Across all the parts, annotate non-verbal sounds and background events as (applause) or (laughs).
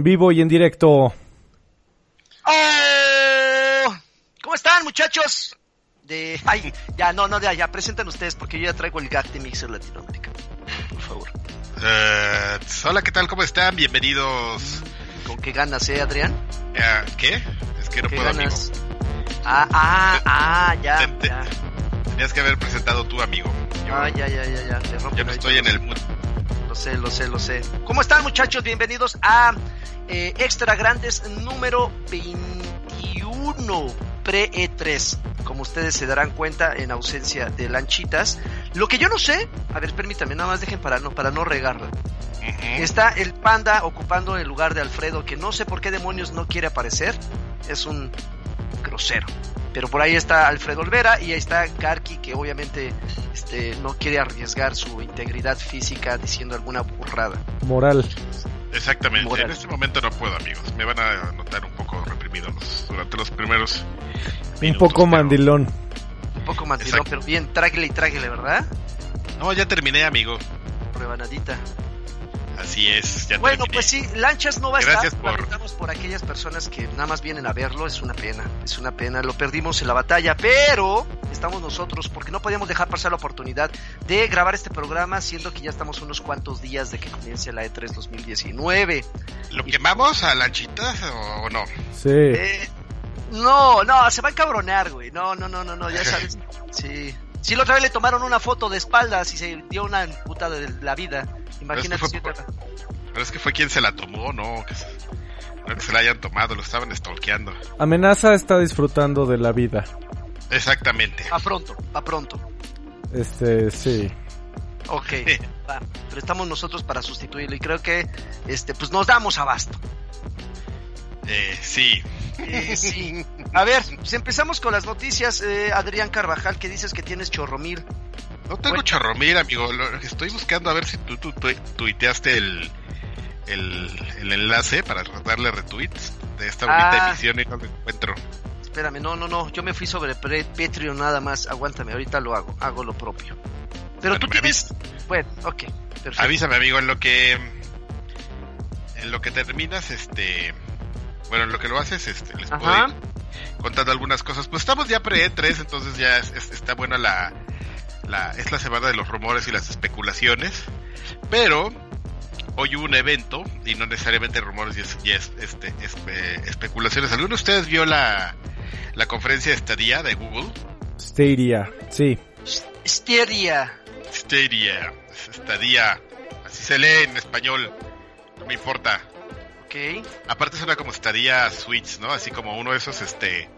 En vivo y en directo. ¡Oh! ¿Cómo están, muchachos? De... Ay, ya, no, no, ya, ya, presentan ustedes porque yo ya traigo el gag de Mixer Latinoamérica. Por favor. Eh, hola, ¿qué tal? ¿Cómo están? Bienvenidos. ¿Con qué ganas, eh, Adrián? Eh, ¿Qué? Es que no ¿Qué puedo, ganas? amigo. Ah, ah, ah, ya, ya. Tenías que haber presentado tú, amigo. Yo, Ah, ya, ya, ya, ya. yo no estoy en el mood. Lo sé, lo sé, lo sé. ¿Cómo están, muchachos? Bienvenidos a eh, Extra Grandes número 21 pre-E3. Como ustedes se darán cuenta, en ausencia de lanchitas. Lo que yo no sé, a ver, permítanme, nada más dejen para no, para no regarla. Está el panda ocupando el lugar de Alfredo, que no sé por qué demonios no quiere aparecer. Es un grosero. Pero por ahí está Alfredo Olvera y ahí está Karki, que obviamente este, no quiere arriesgar su integridad física diciendo alguna burrada. Moral. Exactamente. Moral. En este momento no puedo, amigos. Me van a notar un poco reprimido los- durante los primeros. Un minutos, poco pero- mandilón. Un poco mantilón, Exacto. pero bien, tráguele y tráguele, ¿verdad? No, ya terminé, amigo. Rebanadita. Así es, ya Bueno, terminé. pues sí, Lanchas no va a Gracias estar. por- por aquellas personas que nada más vienen a verlo. Es una pena, es una pena. Lo perdimos en la batalla, pero estamos nosotros porque no podíamos dejar pasar la oportunidad de grabar este programa, siendo que ya estamos unos cuantos días de que comience la E E3 2019. ¿Lo quemamos a lanchitas o no? Sí. Eh, no, no, se va a encabronar, güey. No, no, no, no, no, ya sabes. (laughs) Sí. Sí, la otra vez le tomaron una foto de espaldas y se dio una putada de la vida. Imagínate. si por- Pero es que fue quien se la tomó, no, que se, no que se la hayan tomado, lo estaban stalkeando. Amenaza está disfrutando de la vida. Exactamente. A pronto, a pronto. Este, sí. Ok, va. Pero estamos nosotros para sustituirlo y creo que este pues nos damos abasto. Eh, sí. Eh, (laughs) sí. A ver, pues empezamos con las noticias. Eh, Adrián Carvajal, que dices que tienes chorro mil. No tengo Bueno. chorromil, amigo. Lo- estoy buscando a ver si tú, tú, tú- tuiteaste el, el, el enlace para darle retweets de esta bonita Ah. emisión y no lo encuentro. Espérame, no, no, no. Yo me fui sobre pre- Patreon nada más. Aguántame, ahorita lo hago. Hago lo propio. Pero Bueno, tú tienes. Bueno, ok. Perfecto. Avísame, amigo, en lo que en lo que terminas, este, bueno, en lo que lo haces, este, les puedo ir contando algunas cosas. Pues estamos ya pre-E3, entonces ya es- es- está buena la, la, es la semana de los rumores y las especulaciones, pero hoy hubo un evento y no necesariamente rumores y es, y es, este, espe- especulaciones. ¿Alguno de ustedes vio la, la conferencia de estadía de Google? Stadia. Sí. Stadia, estadía, así se lee en español, no me importa. Ok. Aparte suena como estadía suites, ¿no? Así como uno de esos este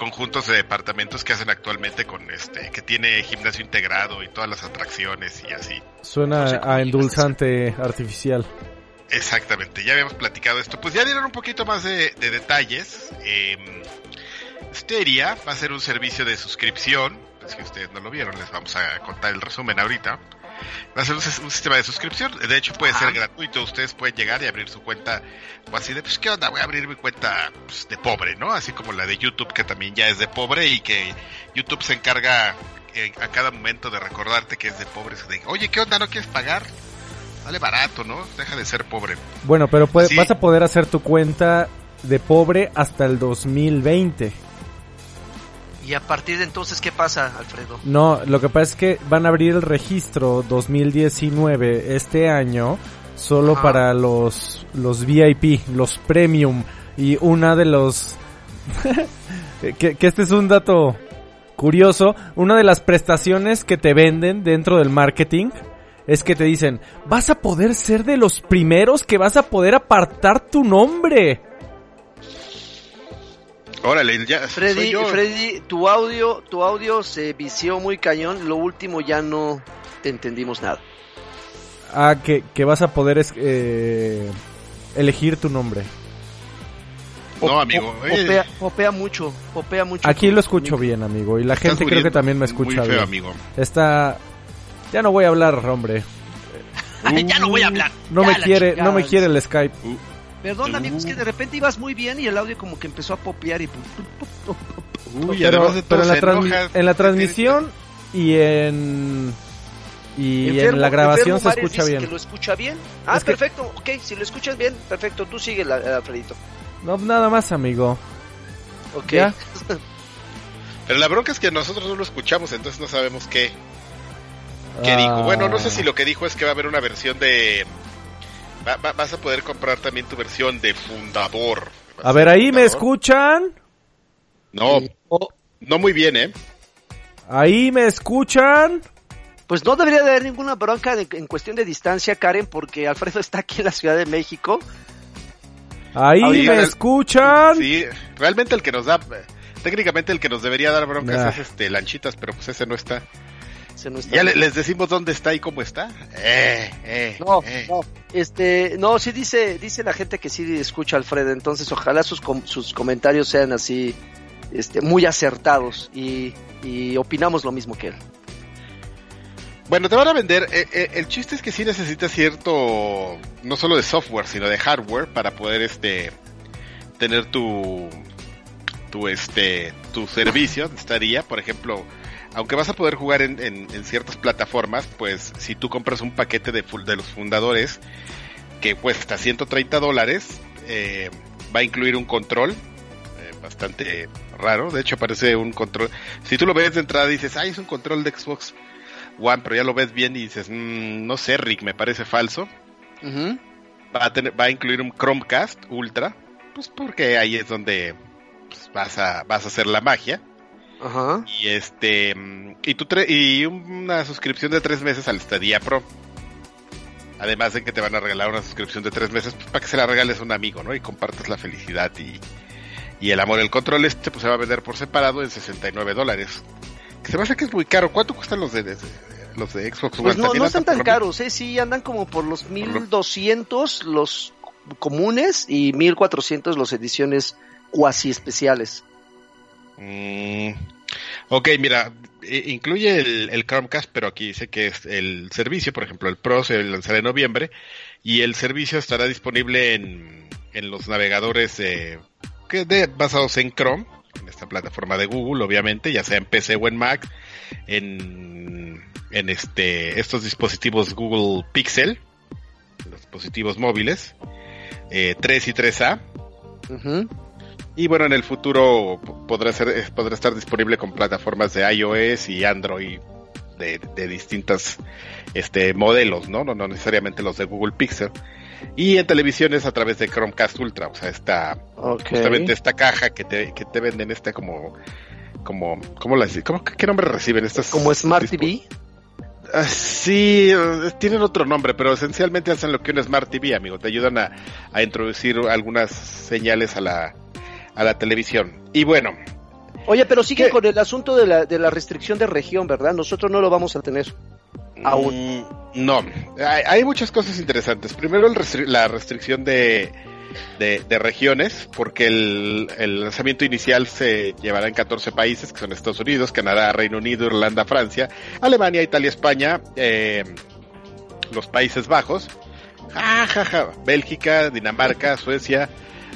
conjuntos de departamentos que hacen actualmente con este que tiene gimnasio integrado y todas las atracciones y así. Suena No sé cómo a endulzante artificial. Exactamente, ya habíamos platicado esto. Pues ya dieron un poquito más de, de detalles. Eh, Stadia va a ser un servicio de suscripción. Pues si ustedes no lo vieron, les vamos a contar el resumen ahorita. Va a ser un, sis- un sistema de suscripción. De hecho, puede Ajá. ser gratuito. Ustedes pueden llegar y abrir su cuenta. O así de, pues, ¿qué onda? Voy a abrir mi cuenta pues, de pobre, ¿no? Así como la de YouTube, que también ya es de pobre y que YouTube se encarga eh, a cada momento de recordarte que es de pobre. De, Oye, ¿qué onda? ¿No quieres pagar? Vale barato, ¿no? Deja de ser pobre. Bueno, pero puede- Sí. vas a poder hacer tu cuenta de pobre hasta el 2020. Y a partir de entonces, ¿qué pasa, Alfredo? No, lo que pasa es que van a abrir el registro 2019 este año solo Ajá. para los los VIP, los premium y una de los (laughs) que, que este es un dato curioso, una de las prestaciones que te venden dentro del marketing es que te dicen, "Vas a poder ser de los primeros que vas a poder apartar tu nombre." Órale, ya. soy Freddy, yo. Freddy, tu audio, tu audio se vició muy cañón. Lo último ya no te entendimos nada. Ah, que, que vas a poder es- eh, elegir tu nombre. No, amigo. Eh, Popea, popea mucho, popea mucho. Aquí lo escucho bien, amigo. Y la estás gente creo que también me muy escucha feo, bien. amigo. Está... Ya no voy a hablar, hombre. (laughs) ya no voy a hablar. No Ya me quiere, chingada. no me quiere el Skype. Perdón, amigos, que de repente ibas muy bien y el audio como que empezó a popear y... Uy, pero además de todo, pero en, la enoja. en la transmisión y en Y Enfermo- en la grabación se Mares escucha dice bien. que lo escucha bien. Ah, Es que- perfecto. Ok, si lo escuchas bien, perfecto. Tú sigue, Alfredito. No, nada más, amigo. Ok. Ya. (laughs) Pero la bronca es que nosotros no lo escuchamos, entonces no sabemos qué, qué Ah. dijo. Bueno, no sé si lo que dijo es que va a haber una versión de... va- va- vas a poder comprar también tu versión de fundador. A ver, ahí me escuchan. No, Oh, no muy bien, ¿eh? Ahí me escuchan. Pues no debería de haber ninguna bronca de- en cuestión de distancia, Karen, porque Alfredo está aquí en la Ciudad de México. Ahí me el- escuchan. Sí, realmente el que nos da... Técnicamente el que nos debería dar broncas Nah. es este Lanchitas, pero pues ese no está. Se nos está- ¿Ya le- les decimos dónde está y cómo está? Eh, eh, No, eh. no, este, no, sí dice, dice la gente que sí escucha Alfredo, entonces ojalá sus, com- sus comentarios sean así, este, muy acertados y, y opinamos lo mismo que él. Bueno, te van a vender. eh, eh, el chiste es que sí necesitas cierto, no solo de software, sino de hardware para poder este tener tu tu este tu servicio estaría, por ejemplo, aunque vas a poder jugar en, en- en ciertas plataformas, pues si tú compras un paquete de, los fundadores que cuesta 130 dólares, eh, va a incluir un control eh, bastante raro. De hecho, parece un control. Si tú lo ves de entrada, dices, ay, es un control de Xbox One, pero ya lo ves bien y dices, "Mm, no sé, Rick, me parece falso. Va a, tener, va a incluir un Chromecast Ultra, pues porque ahí es donde pues, vas, a, vas a hacer la magia. Ajá. Y este y, tu tre- y una suscripción de tres meses al Stadia Pro. Además de que te van a regalar una suscripción de tres meses pues, para que se la regales a un amigo, ¿no? Y compartas la felicidad y, y el amor. El control este pues se va a vender por separado en 69 dólares. Que se me hace que es muy caro. ¿Cuánto cuestan los de, de- los de Xbox One? Pues no, ¿También no están tan caros, ¿eh? Sí, andan como por los 1200 los comunes y 1400 los ediciones cuasi especiales. Mm, ok, mira, incluye el, el Chromecast, pero aquí dice que es el servicio, por ejemplo, el Pro se lanzará en noviembre y el servicio estará disponible en, en los navegadores que de, basados en Chrome, en esta plataforma de Google, obviamente, ya sea en PC o en Mac, en, en este, estos dispositivos Google Pixel, los dispositivos móviles, eh, 3 y 3A, Ujú. Y bueno, en el futuro podrá ser, eh, podrá estar disponible con plataformas de iOS y Android de, de distintas este modelos, ¿no? ¿no? No necesariamente los de Google Pixel. Y en televisiones a través de Chromecast Ultra, o sea, esta, justamente esta caja que te, que te venden, esta como, como, ¿cómo las, cómo, qué nombre reciben estas? Como Smart TV. Ah, sí, tienen otro nombre, pero esencialmente hacen lo que un Smart TV, amigo. Te ayudan a, a introducir algunas señales a la, a la televisión. Y bueno, Oye, pero sigue ¿Qué? con el asunto de la, de la restricción de región, ¿verdad? Nosotros no lo vamos a tener. Aún. mm, no, hay, hay muchas cosas interesantes. Primero, el restri- la restricción de, de, de regiones, porque el, el lanzamiento inicial se llevará en 14 países, que son Estados Unidos, Canadá, Reino Unido, Irlanda, Francia, Alemania, Italia, España, eh, los Países Bajos, ja, ja, ja, Bélgica, Dinamarca, Suecia,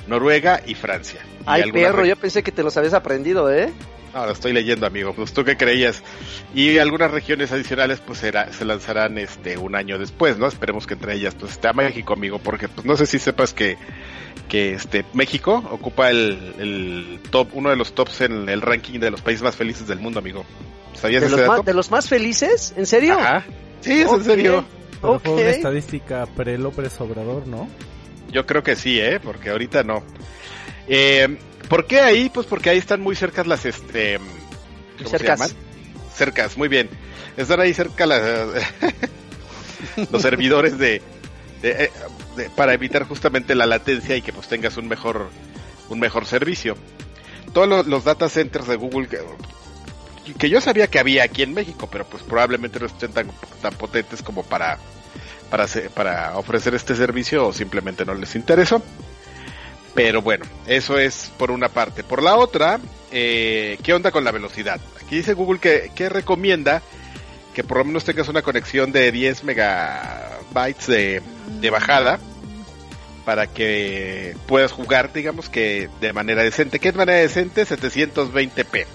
Noruega y Francia. Ay, perro, yo pensé que te los habías aprendido, ¿eh? lo estoy leyendo, amigo. Pues tú qué creías. Y algunas regiones adicionales, pues será, se lanzarán este un año después, ¿no? Esperemos que entre ellas, pues está México, amigo, porque pues no sé si sepas que, que este México ocupa el, el top, uno de los tops en el ranking de los países más felices del mundo, amigo. ¿Sabías ¿De ese los, dato? más, ¿De los más felices? ¿En serio? Ajá. Sí, es en serio. Pero Ok. fue una estadística pre-López Obrador, ¿no? Yo creo que sí, ¿eh? Porque ahorita no. Eh, ¿Por qué ahí? Pues porque ahí están muy cercas las, este... ¿Cómo se Cercas. llaman? Cercas, muy bien. Están ahí cerca las, (laughs) los servidores de, de- eh, de- para evitar justamente la latencia y que pues tengas un mejor un mejor servicio. Todos los, los data centers de Google que, que yo sabía que había aquí en México, pero pues probablemente no estén tan, tan potentes como para para, hacer- para ofrecer este servicio o simplemente no les interesó. Pero bueno, eso es por una parte. Por la otra, eh, ¿qué onda con la velocidad? Aquí dice Google que, recomienda que por lo menos tengas una conexión de 10 megabytes de, de bajada para que puedas jugar, digamos que de manera decente. ¿Qué es manera decente? 720p.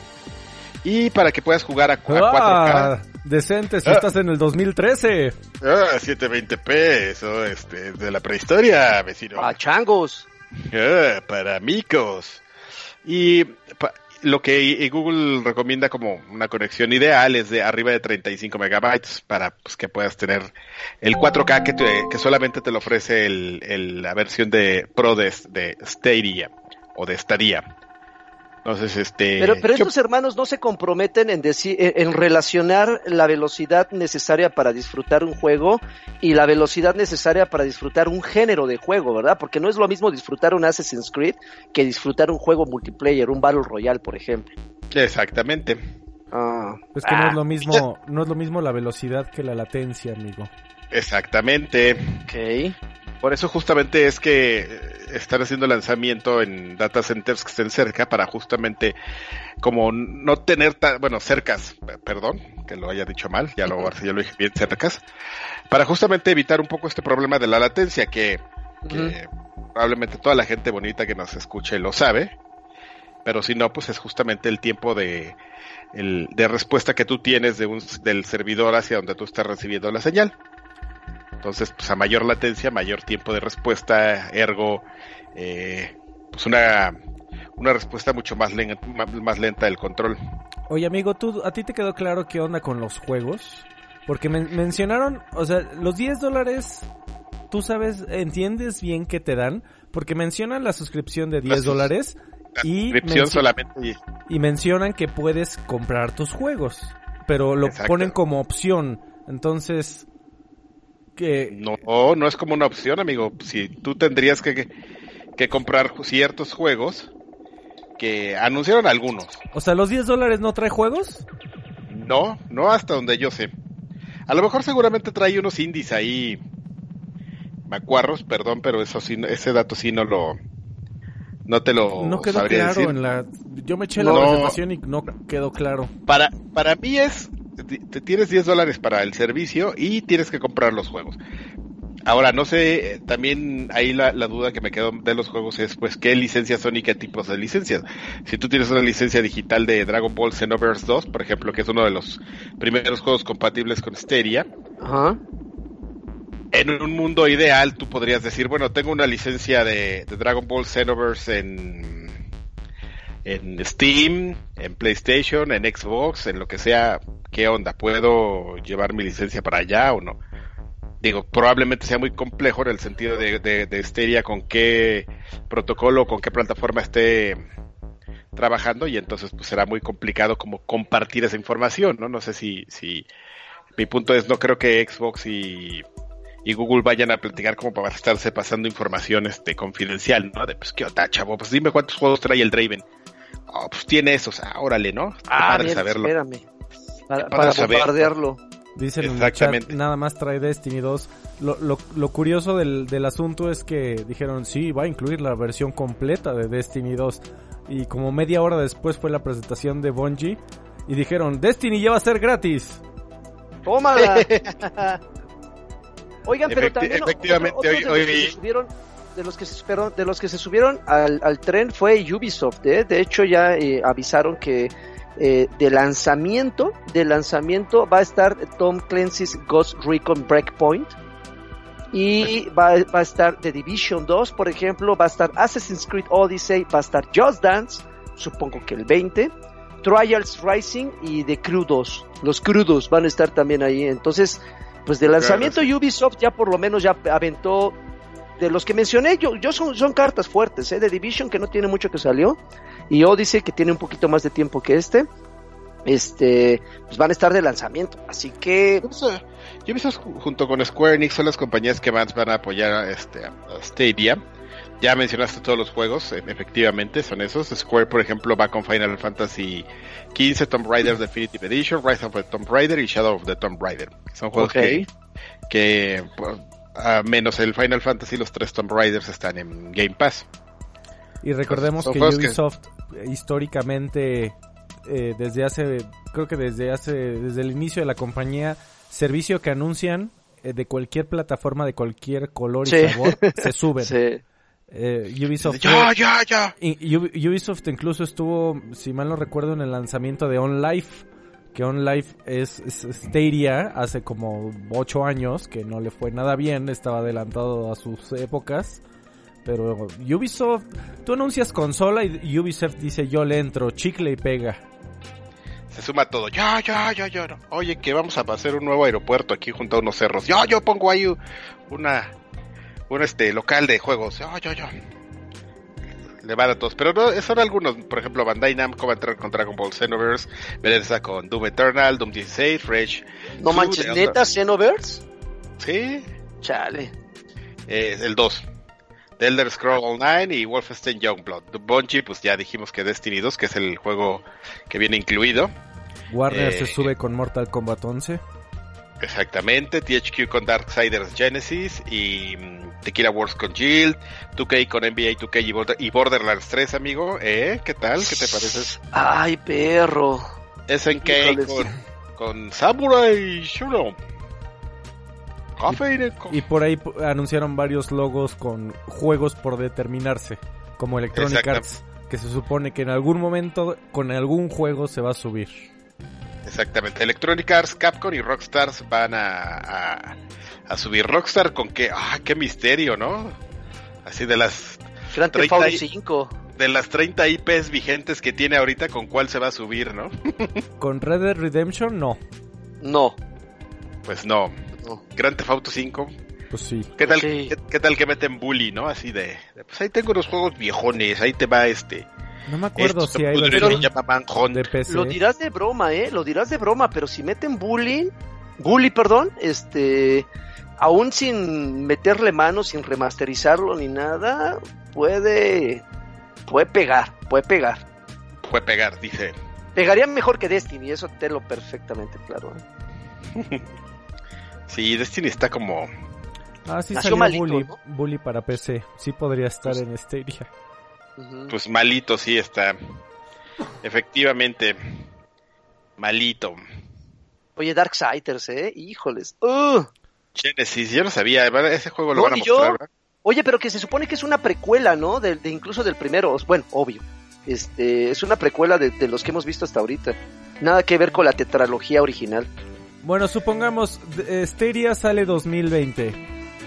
Y para que puedas jugar a, a 4K. Decente si Ah. estás en el 2013. Ah, 720p, eso este, de la prehistoria, vecino. A changos. Ah, para micos. Y pa- lo que Google recomienda como una conexión ideal es de arriba de 35 megabytes para pues, que puedas tener el 4K que, te- que solamente te lo ofrece el, el- la versión de Pro de, de Stadia o de Stadia. Entonces, este... Pero, pero yo- estos hermanos no se comprometen en decir, en relacionar la velocidad necesaria para disfrutar un juego y la velocidad necesaria para disfrutar un género de juego, ¿verdad? Porque no es lo mismo disfrutar un Assassin's Creed que disfrutar un juego multiplayer, un Battle Royale, por ejemplo. Exactamente. Ah, Es que no Ah. es lo mismo, no es lo mismo la velocidad que la latencia, amigo. Exactamente. ok. Por eso justamente es que eh, están haciendo lanzamiento en data centers que estén cerca para justamente como no tener tan, bueno, cercas, perdón, que lo haya dicho mal, ya lo, ya lo dije bien, cercas, para justamente evitar un poco este problema de la latencia que, que probablemente toda la gente bonita que nos escuche lo sabe, pero si no, pues es justamente el tiempo de, el, de respuesta que tú tienes de un, del servidor hacia donde tú estás recibiendo la señal. Entonces, pues a mayor latencia, mayor tiempo de respuesta, ergo, eh, pues una, una respuesta mucho más, len- más lenta del control. Oye, amigo, ¿tú, ¿a ti te quedó claro qué onda con los juegos? Porque men- mencionaron, o sea, los 10 dólares, tú sabes, entiendes bien qué te dan, porque mencionan la suscripción de 10 sus- dólares La Y menci- solamente y- y mencionan que puedes comprar tus juegos, pero lo Exacto. ponen como opción. Entonces, que no, no es como una opción, amigo. Si tú tendrías que, que, que comprar ciertos juegos que anunciaron algunos. O sea, ¿los 10 dólares no trae juegos? No, no hasta donde yo sé. A lo mejor seguramente trae unos indies ahí macuarros, perdón, pero eso sí, ese dato sí no lo, no te lo no quedó sabría claro decir. en la... Yo me eché No. la presentación y no quedó claro. Para, para mí es, te- tienes 10 dólares para el servicio y tienes que comprar los juegos. Ahora, no sé, también ahí la, la duda que me quedó de los juegos es, pues, ¿qué licencias son y qué tipos de licencias? Si tú tienes una licencia digital de Dragon Ball Xenoverse 2, por ejemplo, que es uno de los primeros juegos compatibles con Stadia, Ajá. en un mundo ideal tú podrías decir, bueno, tengo una licencia de, de Dragon Ball Xenoverse en, en Steam, en PlayStation, en Xbox, en lo que sea, ¿qué onda? ¿Puedo llevar mi licencia para allá o no? Digo, probablemente sea muy complejo en el sentido de, de, de Stadia con qué protocolo, con qué plataforma esté trabajando y entonces pues será muy complicado como compartir esa información, ¿no? No sé si, si mi punto es, no creo que Xbox y, y Google vayan a platicar como para estarse pasando información este confidencial, ¿no? De pues qué onda, chavo, pues dime cuántos juegos trae el Draven. Oh, pues tiene esos, ah, órale, ¿no? Está Ah, padre mira, saberlo. espérame. Para, Para bombardearlo. Dicen en el chat, Exactamente. nada más trae Destiny 2. Lo, lo, lo curioso del, del asunto es que dijeron, sí, va a incluir la versión completa de Destiny 2. Y como media hora después fue la presentación de Bungie. Y dijeron, Destiny ya va a ser gratis. ¡Tómala! (laughs) Oigan, pero Efecti- también efectivamente, otro hoy- hoy- subieron, de los que se subieron, de los que se subieron al, al tren fue Ubisoft, ¿eh? De hecho ya eh, avisaron que eh, de lanzamiento, de lanzamiento va a estar Tom Clancy's Ghost Recon Breakpoint y va, va a estar The Division 2, por ejemplo, va a estar Assassin's Creed Odyssey, va a estar Just Dance, supongo que el 20, Trials Rising y The Crew 2. Los crudos van a estar también ahí. Entonces, pues de lanzamiento Ubisoft ya por lo menos ya aventó de los que mencioné, yo, yo son, son cartas fuertes, ¿eh? The Division que no tiene mucho que salió y Odyssey que tiene un poquito más de tiempo que este. Este, pues van a estar de lanzamiento, así que Ubisoft- Ubisoft junto con Square Enix son las compañías que más van a apoyar este, a Stadia. Ya mencionaste todos los juegos, e- efectivamente son esos. Square, por ejemplo, va con Final Fantasy XV, Tomb Raider Definitive Edition, Rise of the Tomb Raider y Shadow of the Tomb Raider. Son juegos que, que pues, a menos el Final Fantasy, los tres Tomb Raiders están en Game Pass. Y recordemos que Ubisoft eh, históricamente, eh, desde hace, creo que desde hace, desde el inicio de la compañía, servicio que anuncian eh, de cualquier plataforma, de cualquier color y Sí. sabor, (laughs) se suben. Eh, Ubisoft, Ya, ya, ya. y- y Ubi- Ubisoft incluso estuvo, si mal no recuerdo, en el lanzamiento de On Life, que OnLive es, Stadia hace como 8 años, que no le fue nada bien, estaba adelantado a sus épocas. Pero Ubisoft, tú anuncias consola y Ubisoft dice yo le entro, chicle y pega. Se suma todo. Yo, yo, yo, yo. Oye, que vamos a hacer un nuevo aeropuerto aquí junto a unos cerros. Yo, yo pongo ahí una, un este local de juegos. Yo, yo, yo. Le van a todos. Pero no, son algunos. Por ejemplo, Bandai Namco va a entrar con Dragon Ball Xenoverse. Bethesda con Doom Eternal, Doom 16, Fresh. No manches, ¿neta Xenoverse? Sí. Chale. Eh, el 2. The Elder Scroll Online y Wolfenstein Youngblood. Bungie, pues ya dijimos que Destiny 2, que es el juego que viene incluido. Warner Eh, se sube con Mortal Kombat 11. Exactamente, THQ con Darksiders Genesis y mm, Tequila Wars con Guild, 2K con NBA 2K y, Border- y Borderlands 3, amigo. ¿Eh? ¿Qué tal? ¿Qué te parece? Ay, perro. SNK con, con Samurai Shodown. Coffee Y por ahí anunciaron varios logos con juegos por determinarse, como Electronic. Arts, que se supone que en algún momento con algún juego se va a subir. Exactamente, Electronic Arts, Capcom y Rockstars van a, a, a subir. Rockstar con qué, ah, qué misterio, ¿no? Así de las Grand Theft 30 Auto y- 5. de las 30 IPs vigentes que tiene ahorita, ¿con cuál se va a subir, no? (laughs) Con Red Dead Redemption no, No. Pues no. no. Grand Theft Auto 5. pues sí. ¿Qué tal, qué tal que meten bully, no? Así de, de, pues ahí tengo unos juegos viejones, ahí te va este. No me acuerdo Esto si hay versión de PC. Lo dirás de broma, ¿eh? Lo dirás de broma, pero si meten bullying, bully, perdón, este, aún sin meterle mano, sin remasterizarlo ni nada, puede, puede pegar, puede pegar. Puede pegar, dice. Pegaría mejor que Destiny, eso te lo perfectamente claro. ¿eh? Sí, Destiny está como... Ah, sí Nació salió malito, Bully, ¿no? Bully para PC. Sí podría estar Pues- en Stadia. Pues malito, sí está. Efectivamente. Malito. Oye, Darksiders, ¿eh? Híjoles. ¡Ugh! Genesis, yo no sabía, ese juego lo No, van a yo. mostrar. Oye, pero que se supone que es una precuela, ¿no? De, de incluso del primero. Bueno, obvio. Este, es una precuela de, de los que hemos visto hasta ahorita. Nada que ver con la tetralogía original. Bueno, supongamos, d- eh, Stadia sale 2020.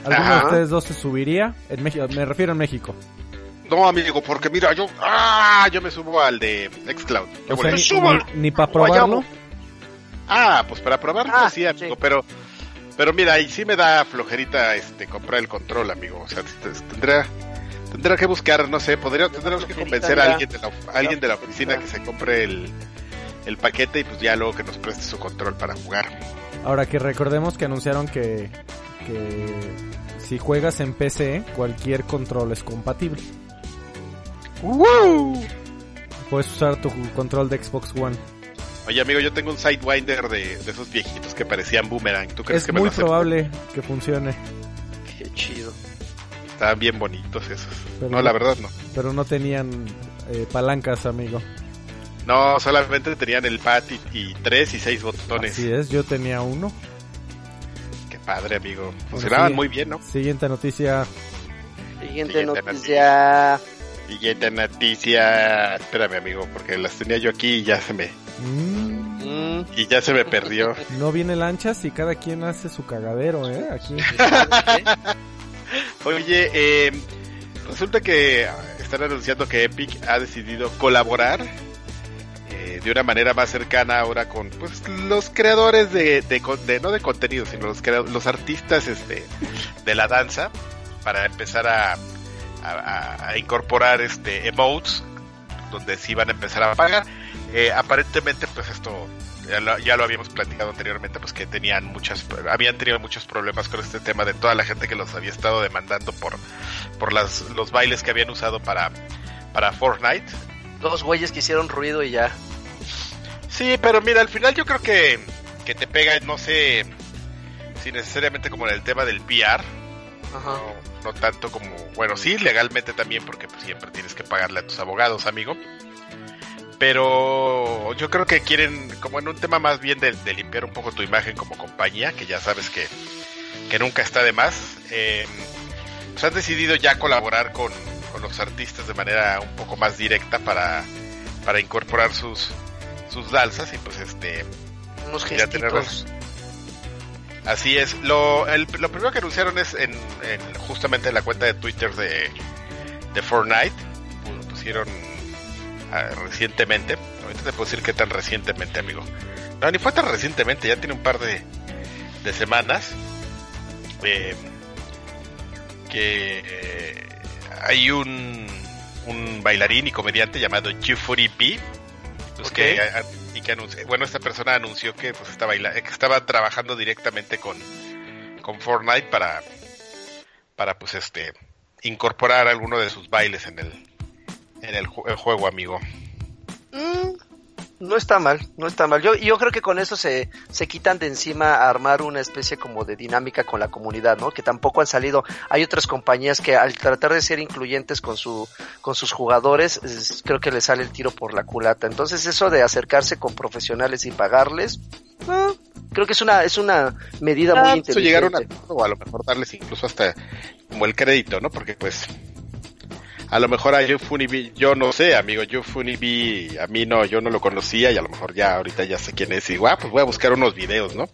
¿Alguno Ajá. de ustedes dos se subiría? En México, me refiero a México. No, amigo, porque mira, yo... ¡Ah! Yo me subo al de. Yo sea, volé. ni, para probarlo. Ah, pues para probarlo Ah, sí, amigo, sí. pero... Pero mira, ahí sí me da flojerita este comprar el control, amigo. O sea, tendrá... Tendrá que buscar, no sé, podría, tendremos que convencer a alguien de la, a alguien de la oficina que se compre el, el paquete y pues ya luego que nos preste su control para jugar. Ahora que recordemos que anunciaron que, que si juegas en PC, cualquier control es compatible. Puedes usar tu control de Xbox One. Oye, amigo, yo tengo un Sidewinder de, de esos viejitos que parecían boomerang. ¿Tú crees Es que me muy lo probable que funcione, Qué chido. Estaban bien bonitos esos. Pero no, la verdad no. pero no tenían eh, palancas, amigo. No, solamente tenían el pad y, y tres y seis botones. Así es, yo tenía uno. Qué padre, amigo. Funcionaban sí. muy bien, ¿no? Siguiente noticia. Siguiente Siguiente noticia. Siguiente noticia. Espérame, amigo, porque las tenía yo aquí y ya se me, Mm, Mm, y ya se me perdió. (laughs) no viene lanchas y cada quien hace su cagadero, ¿eh? Aquí. ¿eh? Oye, eh, resulta que están anunciando que Epic ha decidido colaborar eh, de una manera más cercana ahora con pues, los creadores de, de, con- de- no de contenido, sino los, los artistas este, de la danza para empezar a, a- a incorporar este emotes donde sí van a empezar a pagar. Eh, aparentemente, pues esto ya lo, ya lo habíamos platicado anteriormente, pues que tenían muchas, habían tenido muchos problemas con este tema de toda la gente que los había estado demandando por, por las, los bailes que habían usado para, para Fortnite. Dos güeyes que hicieron ruido y ya. Sí, pero mira, al final yo creo que, que te pega, no sé si necesariamente como en el tema del PR, Ajá. no, no tanto como, bueno, sí, legalmente también, porque pues, siempre tienes que pagarle a tus abogados, amigo. Pero yo creo que quieren, como en un tema más bien de, de limpiar un poco tu imagen como compañía, que ya sabes que, que nunca está de más, eh, pues han decidido ya colaborar con, con los artistas de manera un poco más directa para, para incorporar sus, sus danzas y pues este Unos Ya tener gestitos. Así es. Lo, el- lo primero que anunciaron es en, en justamente en la cuenta de Twitter de, de Fortnite. Pu- Pusieron ah, recientemente. Ahorita te puedo decir qué tan recientemente, amigo. No, ni fue tan recientemente, ya tiene un par de, de semanas. eh, que eh, hay un, un bailarín y comediante llamado Jeffrey P. pues, Ok. que, a- y bueno, esta persona anunció que pues estaba, que estaba trabajando directamente con, con Fortnite para, para pues este incorporar alguno de sus bailes en el, en el juego, amigo. Mm, no está mal, no está mal. Yo, yo creo que con eso se, se quitan de encima a armar una especie como de dinámica con la comunidad, ¿no? Que tampoco han salido. Hay otras compañías que al tratar de ser incluyentes con su, con sus jugadores, es- creo que les sale el tiro por la culata. Entonces eso de acercarse con profesionales y pagarles, ah, creo que es una, es una medida muy Ah, eso inteligente. llegaron a o a lo mejor darles incluso hasta como el crédito, ¿no? Porque pues a lo mejor a Yofunibi, yo no sé, amigo, Yofunibi, a mí no, yo no lo conocía y a lo mejor ya ahorita ya sé quién es y digo, ah, pues voy a buscar unos videos, ¿no?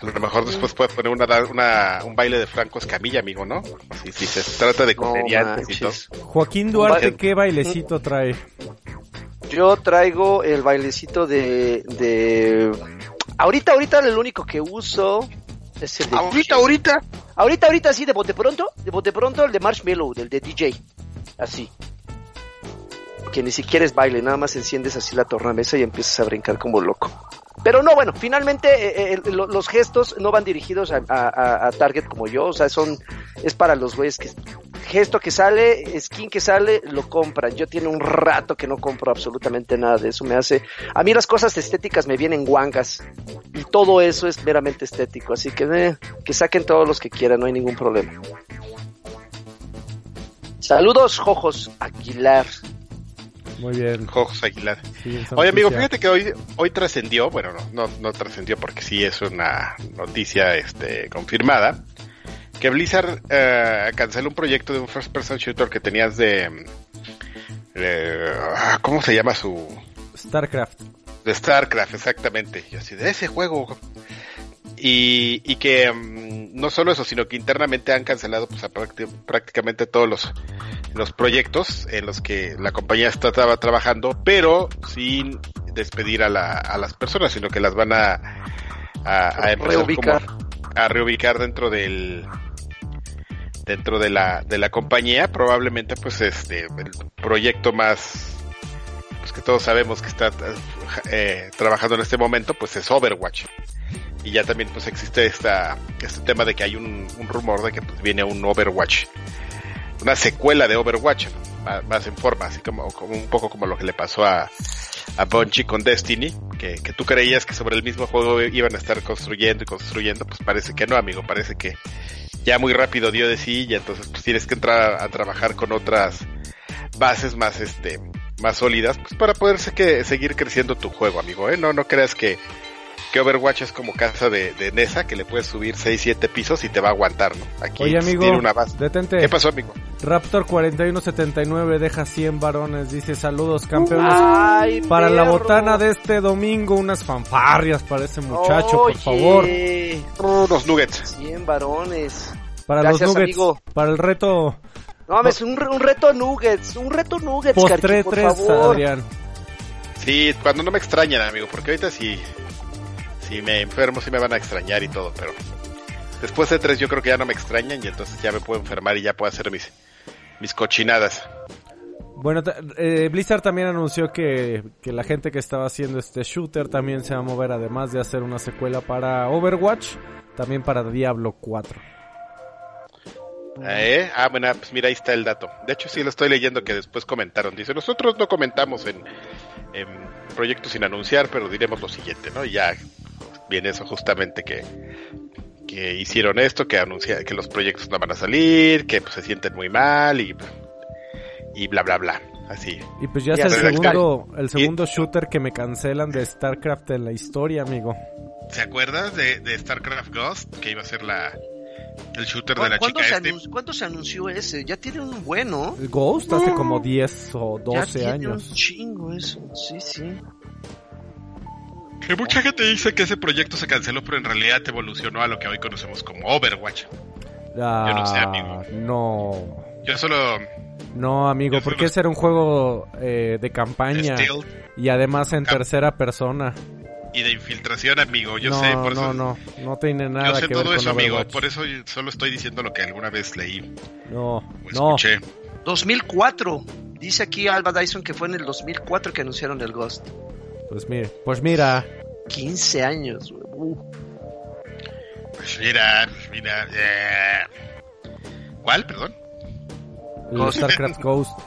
A lo mejor después puedes poner una, una, un baile de Franco Escamilla, amigo, ¿no? Si, si se trata de No comediantes y todo. manches. Joaquín Duarte. ¿qué bailecito trae? Yo traigo el bailecito de, de... Ahorita, ahorita el único que uso es el de Ahorita, DJ. ahorita. Ahorita, ahorita sí, de bote pronto, de bote pronto el de Marshmallow, del de DJ. Así. Que ni siquiera es baile, nada más enciendes así la tornamesa y empiezas a brincar como loco. Pero no, bueno, finalmente eh, eh, lo- los gestos no van dirigidos a- a Target como yo, o sea, son, es para los güeyes que gesto que sale, skin que sale, lo compran. Yo tiene un rato que no compro absolutamente nada de eso, me hace, a mí las cosas estéticas me vienen guangas y todo eso es meramente estético, así que eh, que saquen todos los que quieran, no hay ningún problema. Saludos, Jojos Aguilar. Muy bien. Jojos Aguilar. sí, Oye, amigo, fíjate que hoy, hoy trascendió, bueno, no, no, no trascendió porque sí es una noticia este, confirmada, que Blizzard eh, canceló un proyecto de un first person shooter que tenías de... eh, ah, ¿Cómo se llama su...? StarCraft. De StarCraft, exactamente. Y así, de ese juego. Y, y que mm, no solo eso, sino que internamente han cancelado pues, a prácti- prácticamente todos los, los proyectos en los que la compañía estaba trabajando, pero sin despedir a, la, a las personas, sino que las van a, a, Reubicar. como a reubicar dentro del dentro de la de la compañía probablemente pues este el proyecto más pues que todos sabemos que está eh, trabajando en este momento pues es Overwatch y ya también pues existe esta este tema de que hay un, rumor de que pues viene un Overwatch una secuela de Overwatch más, en forma así como, como un poco como lo que le pasó a a con Destiny, que, que tú creías que sobre el mismo juego iban a estar construyendo y construyendo, pues parece que no, amigo, parece que ya muy rápido dio de sí y entonces pues tienes que entrar a, trabajar con otras bases más este más sólidas pues para poder que, seguir creciendo tu juego, amigo, ¿eh? No, no creas que, que Overwatch es como casa de, de Nesa, que le puedes subir 6, 7 pisos y te va a aguantar, ¿no? Aquí Oye, amigo, tiene una base. detente. ¿Qué pasó, amigo? Raptor 4179 deja 100 varones. Dice saludos campeones. Ay, Para la botana de este domingo, unas fanfarrias para ese muchacho, por favor. Unos nuggets. 100 varones. Para gracias, los nuggets. amigo. Para el reto No mames, un, re- un reto Nuggets, un reto Nuggets, postre por 3, favor. Adrián. Sí, cuando no me extrañan, amigo, porque ahorita sí, si me enfermo sí me van a extrañar y todo, pero después de tres yo creo que ya no me extrañan y entonces ya me puedo enfermar y ya puedo hacer mis, mis cochinadas. Bueno, eh, Blizzard también anunció que, que la gente que estaba haciendo este shooter también se va a mover, además de hacer una secuela para Overwatch, también para Diablo 4. ¿Eh? Ah, bueno, pues mira, ahí está el dato. De hecho, sí lo estoy leyendo que después comentaron. Dice, nosotros no comentamos en, en proyectos sin anunciar, pero diremos lo siguiente, ¿no? Y ya viene eso justamente que, que hicieron esto, que anuncia que los proyectos no van a salir, que pues, se sienten muy mal y, y bla, bla, bla. Así. Y pues ya Y es el segundo, el segundo shooter que me cancelan de StarCraft en la historia, amigo. ¿Se acuerdas de, de StarCraft Ghost? Que iba a ser la, el shooter de ¿Cu- la ¿Cuándo, chica se este. anunció, ¿Cuándo se anunció ese? Ya tiene un bueno. Ghost hace como 10 o Ya 12 tiene años. un chingo eso, sí, sí. Que mucha gente dice que ese proyecto se canceló, pero en realidad evolucionó a lo que hoy conocemos como Overwatch. Ah, Yo no sé, amigo. No. Yo solo No, amigo, Yo porque solo- ese era un juego eh, de campaña y además en Cam- tercera persona. y de infiltración, amigo. Yo no, sé, por no, eso. no, no tiene nada yo sé que ver todo con eso, amigo. Por eso solo estoy diciendo lo que alguna vez leí No, o no. escuché. 2004. Dice aquí Alba Dyson que fue en el 2004 que anunciaron el Ghost. Pues mire, pues mira, 15 años, güey. Uh. Pues mira, pues mira. eh. ¿Cuál? Perdón. el. StarCraft (laughs) Ghost.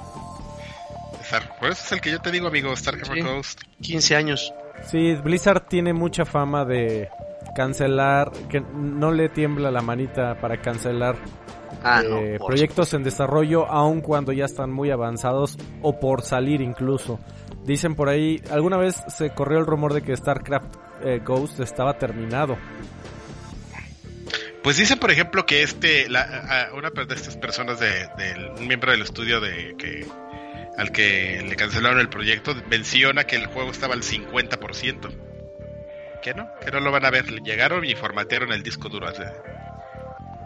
Star- Por eso es el que yo te digo, amigo. StarCraft Sí. Ghost. 15 años. Sí, Blizzard tiene mucha fama de cancelar, que no le tiembla la manita para cancelar Ah, eh, no. proyectos en desarrollo, aun cuando ya están muy avanzados o por salir incluso. Dicen por ahí, alguna vez se corrió el rumor de que StarCraft eh, Ghost estaba terminado. Pues dicen, por ejemplo, que este, la, una de estas personas de, un miembro del estudio de que al que le cancelaron el proyecto menciona que el juego estaba al 50%. Que no, que no lo van a ver. Llegaron y formatearon el disco duro.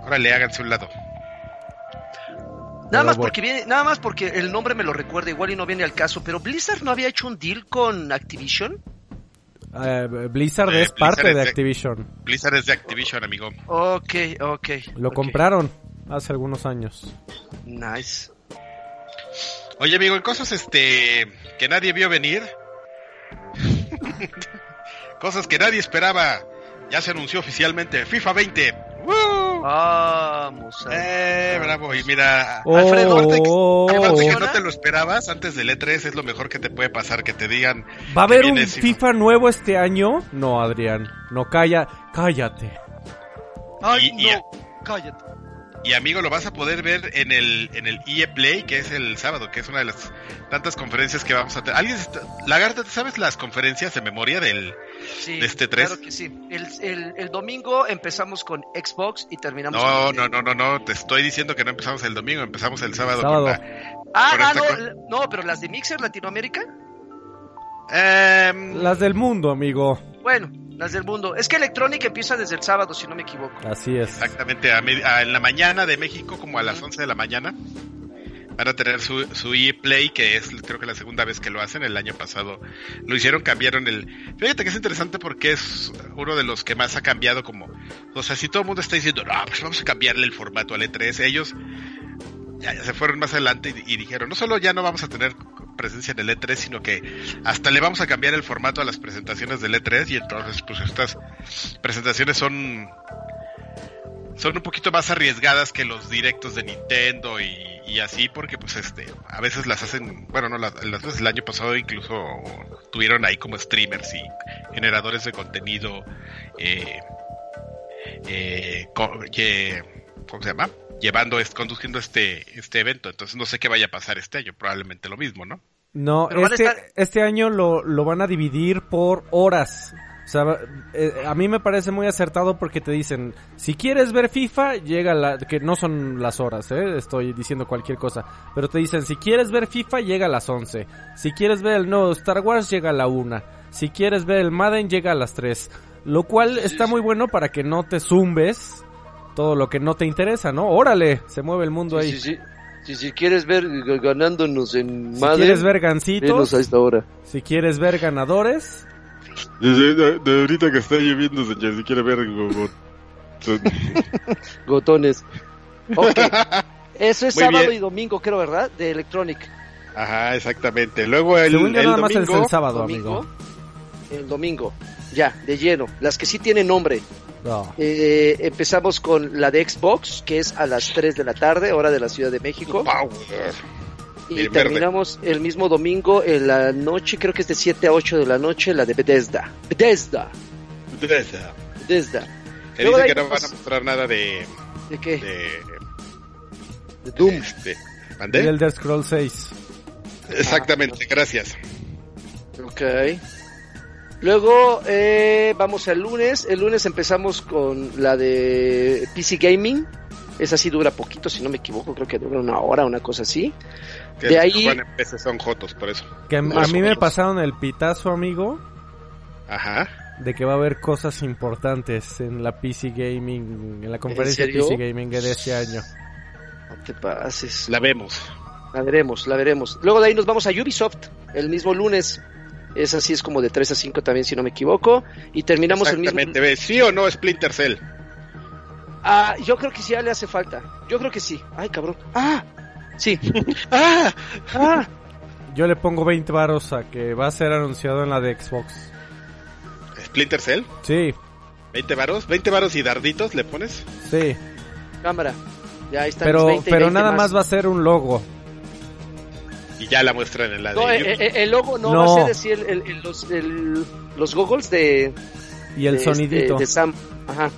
Órale, háganse un lado. Nada más porque viene, nada más porque el nombre me lo recuerda, igual y no viene al caso, pero Blizzard no había hecho un deal con Activision. Eh, Blizzard Eh, es parte Blizzard de es de- Activision. Blizzard es de Activision, amigo. Ok, ok. Lo compraron hace algunos años. Nice. Oye, amigo, en cosas este que nadie vio venir. (laughs) cosas que nadie esperaba. Ya se anunció oficialmente FIFA 20. ¡Woo! Vamos a Eh, bravo. Y mira, Alfredo, aparte Oh, aparte que ¿Funciona? no te lo esperabas antes del E3 es lo mejor que te puede pasar que te digan ¿Va a haber un FIFA. Nuevo este año? No, Adrián. No, calla, cállate. Ay, Y- y- no, cállate. y amigo lo vas a poder ver en el en el EA Play que es el sábado, que es una de las tantas conferencias que vamos a tener. ¿Alguien está- Lagarta, ¿te sabes las conferencias de memoria del Sí, ¿De este tres? Claro que sí. El, el- el domingo empezamos con Xbox y terminamos No, con... no, no, no, no, te estoy diciendo que no empezamos el domingo, empezamos el sábado. Sábado. con la- Ah, con ah, esta no, no, pero las de Mixer Latinoamérica. Em, Las del mundo, amigo. Bueno, las del mundo. Es que Electronic empieza desde el sábado, si no me equivoco. Así es. Exactamente, a a- en la mañana de México, como a las 11 de la mañana, van a tener su, su ePlay, que es creo que la segunda vez que lo hacen, el año pasado lo hicieron, cambiaron el... Fíjate que es interesante porque es uno de los que más ha cambiado como... O sea, si todo el mundo está diciendo, no, pues vamos a cambiarle el formato al E3, ellos se fueron más adelante y, y dijeron, no solo ya no vamos a tener presencia en el E3, sino que hasta le vamos a cambiar el formato a las presentaciones del E3 y entonces pues estas presentaciones son son un poquito más arriesgadas que los directos de Nintendo y, y así porque pues este a veces las hacen bueno no las, las veces el año pasado incluso tuvieron ahí como streamers y generadores de contenido eh, eh, co- ¿cómo se llama? llevando es- conduciendo este este evento entonces no sé qué vaya a pasar este año probablemente lo mismo no No, este, estar- este año lo, lo van a dividir por horas. O sea, eh, a mí me parece muy acertado porque te dicen, si quieres ver FIFA, llega la... que no son las horas, ¿eh? Estoy diciendo cualquier cosa. Pero te dicen, si quieres ver FIFA, llega a las 11. Si quieres ver el nuevo Star Wars, llega a la 1. Si quieres ver el Madden, llega a las 3. Lo cual está muy bueno para que no te zumbes todo lo que no te interesa, ¿no? Órale, se mueve el mundo ahí. Sí, sí, sí. Si, si quieres ver ganándonos en Si Madden, quieres ver gancitos, a esta hora. si quieres ver ganadores, De, de ahorita que está lloviendo, señor, si quiere ver Gogo. Gotones. Ok. (laughs) Eso es Muy sábado bien. y domingo, creo, ¿verdad? De Electronic. ajá exactamente luego el, según yo el nada más es domingo el sábado, domingo. amigo. El domingo. Ya, de lleno. Las que sí tienen nombre. No. Eh, empezamos con la de Xbox, que es a las 3 de la tarde, hora de la Ciudad de México. Power. Y verde. terminamos el mismo domingo en la noche, creo que es de 7 a 8 de la noche, la de Bethesda. Bethesda. Bethesda. Bethesda. dice de que no van a mostrar nada de, ¿De qué? de, De Doom. este, ¿mandé? Elder Scroll 6. Exactamente, gracias. Ok. Luego eh, vamos al lunes. El lunes empezamos con la de PC Gaming. Esa sí dura poquito, si no me equivoco. Creo que dura una hora, una cosa así. Que De ahí- PC son jotos, por eso. Que a, mí me pasaron el pitazo, amigo. Ajá. de que va a haber cosas importantes en la PC Gaming, en la conferencia de? PC Gaming de este año. No te pases. La vemos. La veremos, la veremos. Luego de ahí nos vamos a Ubisoft el mismo lunes. Es así, es como de 3 a 5 también, si no me equivoco. Y terminamos el mismo. ¿Sí o no Splinter Cell? Ah, yo creo que sí ya le hace falta. Yo creo que sí. Ay, cabrón. Ah, sí. (laughs) ¡Ah! Ah, Yo le pongo 20 varos a que va a ser anunciado en la de Xbox. ¿Splinter Cell? Sí, ¿20 varos? ¿20 varos y darditos le pones? sí, cámara. Ya ahí están pero, mis 20 y pero 20 nada más va a ser un logo. Y ya la muestran en la No, de eh, YouTube. eh, el logo no, No. va a ser así el, el- el- los, el- los goggles de, Y el de, sonidito. este, de Sam. Ajá.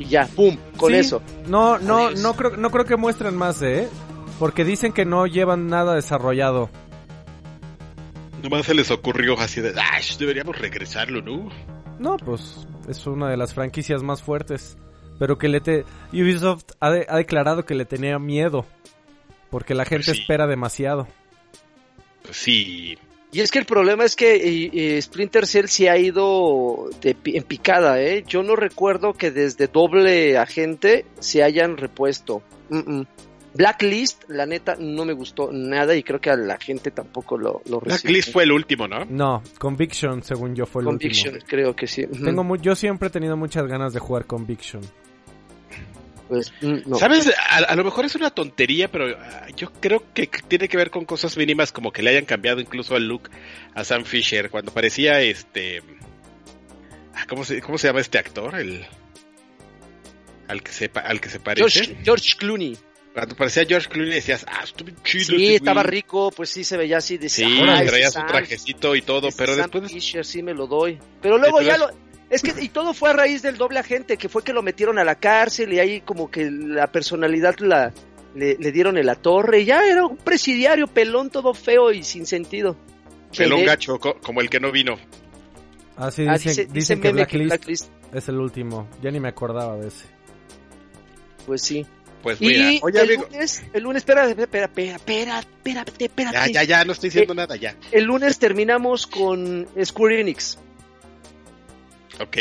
Y ya, pum, con Sí, eso. No, no, Adiós. no creo, no creo que muestren más, ¿eh? Porque dicen que no llevan nada desarrollado. Nomás se les ocurrió así de, ¡ay, deberíamos regresarlo, ¿no? No, pues es una de las franquicias más fuertes. Pero que le te... Ubisoft ha, de- ha declarado que le tenía miedo. Porque la gente Pues sí. espera demasiado. Pues sí. Y es que el problema es que eh, eh, Splinter Cell se ha ido de en picada, ¿eh? Yo no recuerdo que desde doble agente se hayan repuesto. Mm, mm. Blacklist, la neta, no me gustó nada y creo que a la gente tampoco lo, lo recibió. Blacklist fue el último, ¿no? No, Conviction, según yo, fue el Conviction, último. creo que sí. Tengo mu- yo siempre he tenido muchas ganas de jugar Conviction. Pues, mm, no. ¿Sabes? A, a lo mejor es una tontería, pero ah, yo creo que tiene que ver con cosas mínimas como que le hayan cambiado incluso el look a Sam Fisher cuando parecía este... ah, ¿Cómo se, cómo se llama este actor? El... Al que se, al que se parece. George, George Clooney. Cuando parecía George Clooney decías, ah, estuvo chido. Sí, estaba güey". rico, pues sí se veía así. Decía, Sí, "Ah, ese traía su trajecito y todo, pero Sam después... Fisher, sí me lo doy. Pero luego ya lo... Es que y todo fue a raíz del doble agente, que fue que lo metieron a la cárcel y ahí como que la personalidad la le, le dieron en la torre y ya era un presidiario pelón todo feo y sin sentido. Pelón Que- gacho, co- como el que no vino. Ah, sí, Ah, dicen, dice, dicen dice que meme que Blacklist Blacklist, es el último. Ya ni me acordaba de ese. pues sí. Pues mira, Y oye el amigo, lunes, el lunes, espera, espera, espera, espera, espérate, espérate. ya, ya, ya, no estoy diciendo nada, ya. El lunes terminamos con Square Enix. Ok.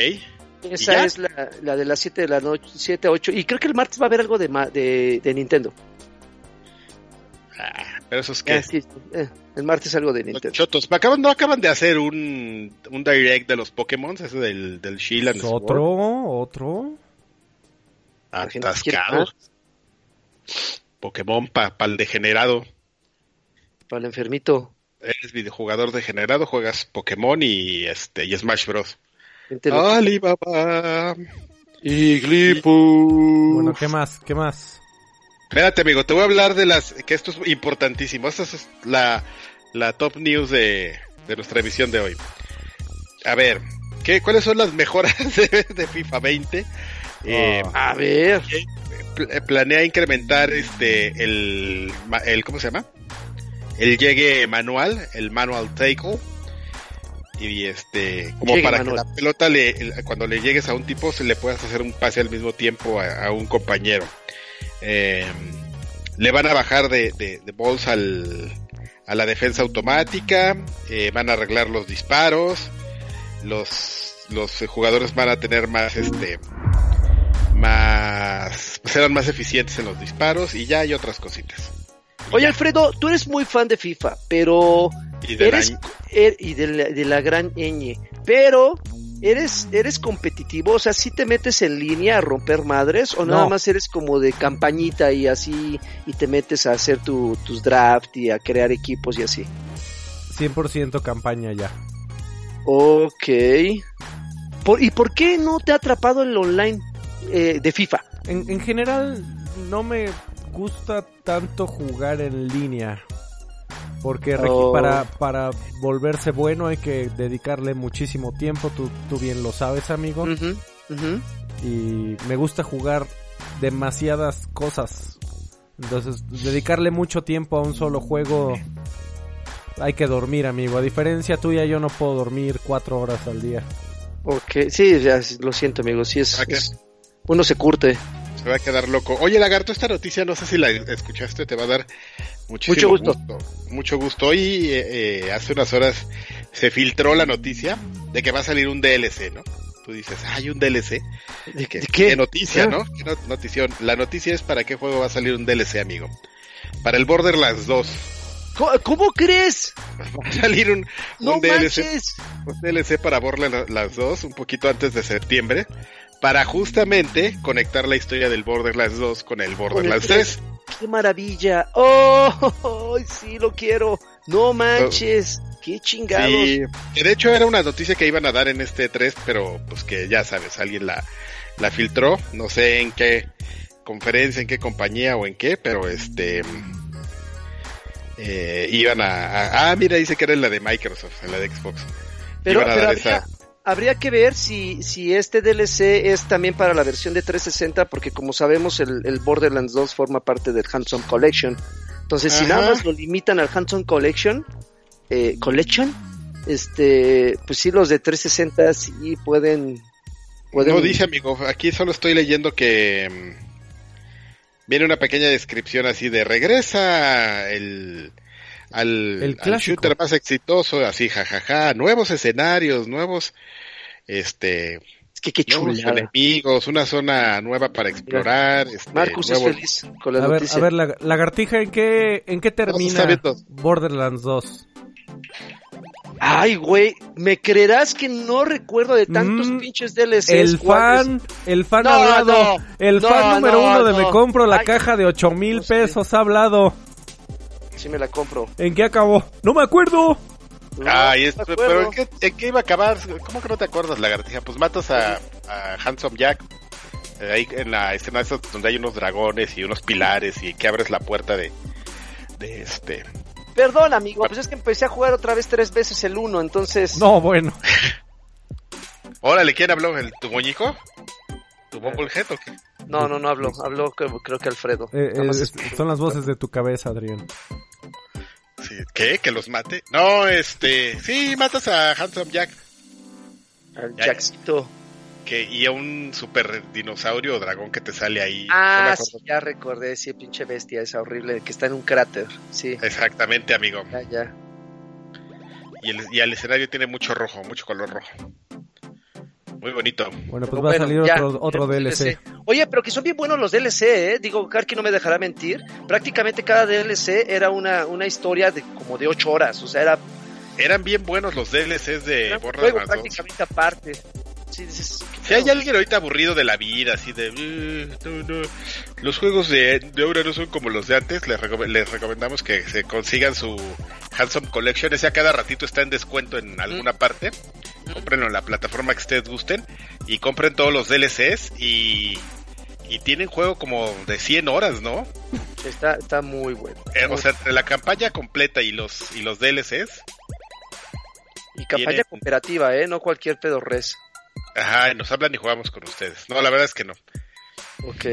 Esa es la, la de las 7 de la noche, 7 a 8. Y creo que el martes va a haber algo de, ma- de, de Nintendo. Ah, pero eso es Ah, que... sí, eh, el martes algo de Nintendo. chotos. Acaban, no acaban de hacer un, un direct de los Pokémon, ese del, del Shield and Sword. ¿Otro? ¿Otro? La gente quiere Atascado. más. Pokémon para el degenerado. Para el enfermito. Eres videojugador degenerado, juegas Pokémon y este y Smash Bros. Alibaba. Iglipu. Bueno, ¿qué más? ¿Qué más? Espérate, amigo, te voy a hablar de las. que esto es importantísimo. Esta es la, la top news de, de nuestra emisión de hoy. A ver, ¿qué, ¿cuáles son las mejoras (laughs) de, de FIFA 20? Eh, Oh. A ver. pl- eh, planea incrementar este el, el ¿cómo se llama? El llegue manual, el manual tackle. Y este, como Llegue para que la pelota le, cuando le llegues a un tipo se le puedas hacer un pase al mismo tiempo a, a un compañero. Eh, le van a bajar de, de, de balls al, a la defensa automática, eh, van a arreglar los disparos, los, los jugadores van a tener más este más serán más eficientes en los disparos y ya hay otras cositas. Oye, Alfredo, tú eres muy fan de FIFA, pero. Y de Eres. la- er- y de la, de la gran ñ. Pero. ¿Eres, ¿Eres competitivo? O sea, ¿sí te metes en línea a romper madres? ¿O No. nada más eres como de campañita y así y te metes a hacer tu, tus draft y a crear equipos y así? 100% campaña ya. Ok. Por- ¿Y por qué no te ha atrapado el online eh, de FIFA? En, en general, no me gusta tanto jugar en línea. Porque Oh. para, para volverse bueno hay que dedicarle muchísimo tiempo. Tú, tú bien lo sabes, amigo. Y me gusta jugar demasiadas cosas. Entonces, dedicarle mucho tiempo a un solo juego. Hay que dormir, amigo. A diferencia tuya, yo no puedo dormir cuatro horas al día. Ok, sí, ya, lo siento, amigo. Sí, es- uno se curte. Se va a quedar loco. Oye, Lagarto, esta noticia no sé si la escuchaste, te va a dar muchísimo Mucho gusto. Mucho gusto. Hoy, eh, eh, hace unas horas, se filtró la noticia de que va a salir un DLC, ¿no? Tú dices, hay un DLC. ¿De, ¿Qué, qué? qué noticia, ¿Eh? no? ¿Qué no- notición? La noticia es para qué juego va a salir un DLC, amigo. Para el Borderlands 2. ¿Cómo, cómo crees? Va a salir un, No un DLC, un DLC para Borderlands 2 un poquito antes de septiembre. Para justamente conectar la historia del Borderlands 2 con el Borderlands 3. ¡Qué maravilla! ¡Oh! Sí, lo quiero. No manches. ¡Qué chingados! Sí, que de hecho era una noticia que iban a dar en este 3, pero pues que ya sabes, alguien la, la filtró, no sé en qué conferencia, en qué compañía o en qué, pero este eh, iban a, a- ah mira dice que era en la de Microsoft, en la de Xbox. Pero, iban a pero dar habría, habría que ver si, si este DLC es también para la versión de 360, porque como sabemos el, el Borderlands 2 forma parte del Handsome Collection. Entonces, si nada más lo limitan al Handsome Collection, eh, Collection, este, pues sí, los de 360 sí pueden... pueden No dice amigo, aquí solo estoy leyendo que mm, viene una pequeña descripción así de regresa el al, El al shooter más exitoso, así jajaja, nuevos escenarios, nuevos este Es que qué nuevos chulada. enemigos, una zona nueva para explorar, este, Marcus es feliz con la A ver, noticia. a ver, la, lagartija, ¿en qué, ¿en qué termina. Borderlands 2? Ay, güey, ¿me creerás que no recuerdo de tantos Mm, pinches DLCs? El fan, el fan No, ha hablado, no, el no, fan número no, uno de no. me compro la Ay, caja de ocho mil pesos ha hablado. Sí me la compro. ¿En qué acabó? No me acuerdo. Ay, No es- me pero. ¿en qué, en qué iba a acabar? ¿Cómo que no te acuerdas, lagartija? Pues matas a, a Handsome Jack. eh, ahí en la escena esa donde hay unos dragones y unos pilares y que abres la puerta de, de este. Perdón, amigo, pues es que empecé a jugar otra vez tres veces el uno, entonces... No, bueno. (laughs) Órale, ¿quién habló? ¿El, ¿Tu moñico? ¿Tu Bumblehead o qué? No, no, no habló, habló creo, que Alfredo. Eh, eh, son las voces de tu cabeza, Adrián. ¿Qué? ¿Que los mate? No, este. Sí, matas a Handsome Jack. al. Jackcito. Que, y a un super dinosaurio o dragón que te sale ahí. Ah, sí, ya recordé, sí, pinche bestia esa horrible que está en un cráter, sí, Exactamente, amigo. ya, ya. Y el, y el escenario tiene mucho rojo, mucho color rojo. Muy bonito. Bueno, pues Pero va a salir ya, otro, otro DLC. Oye, pero que son bien buenos los DLC, ¿eh? Digo, Karki no me dejará mentir. Prácticamente cada DLC era una, una historia de como de ocho horas, o sea, era, Eran bien buenos los DLCs de Borderlands 2. prácticamente aparte. Sí, dices, ¿qué Si hay alguien ahorita aburrido de la vida, así de... "Eh, no, no". Los juegos de, de ahora no son como los de antes, les, recom- les recomendamos que se consigan su Handsome Collection. Ese a cada ratito está en descuento en alguna parte. Cómprenlo en la plataforma que ustedes gusten. Y compren todos los DLCs y... Y tienen juego como de 100 horas, ¿no? Está, está muy bueno. Eh, o sea, entre la campaña completa y los y los DLCs, y campaña tiene- cooperativa, ¿eh? No cualquier pedo ajá, nos hablan y jugamos con ustedes. No, la verdad es que no. Ok.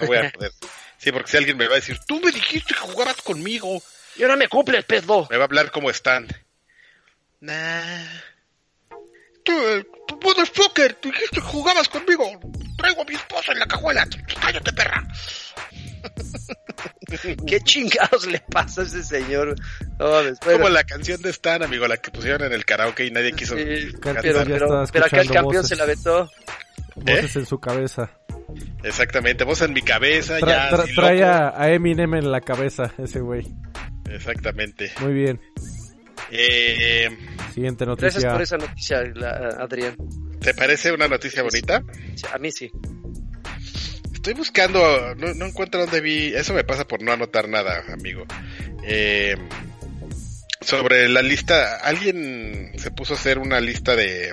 No voy a poder. Sí, porque si alguien me va a decir, tú me dijiste que jugaras conmigo, Y ahora me cumple el pedo. me va a hablar como están. Nah. Tú, eh, tú motherfucker, tú dijiste que jugabas conmigo. Traigo a mi esposa en la cajuela. Cállate, perra. (laughs) (laughs) ¿Qué chingados le pasa a ese señor? No, Como la canción de Stan, amigo, la que pusieron en el karaoke y nadie quiso. sí, pero, pero, pero acá el campeón voces. se la vetó. Voces en su cabeza. Exactamente, voz en mi cabeza, Tra- ya. tra- así trae a, a Eminem en la cabeza, ese güey. Exactamente. Muy bien. Eh, Siguiente Gracias noticia. por esa noticia, la- Adrián. ¿Te parece una noticia bonita? Sí, A mí sí. Estoy buscando, no, no encuentro dónde vi, eso me pasa por no anotar nada, amigo. Eh, sobre la lista, alguien se puso a hacer una lista de,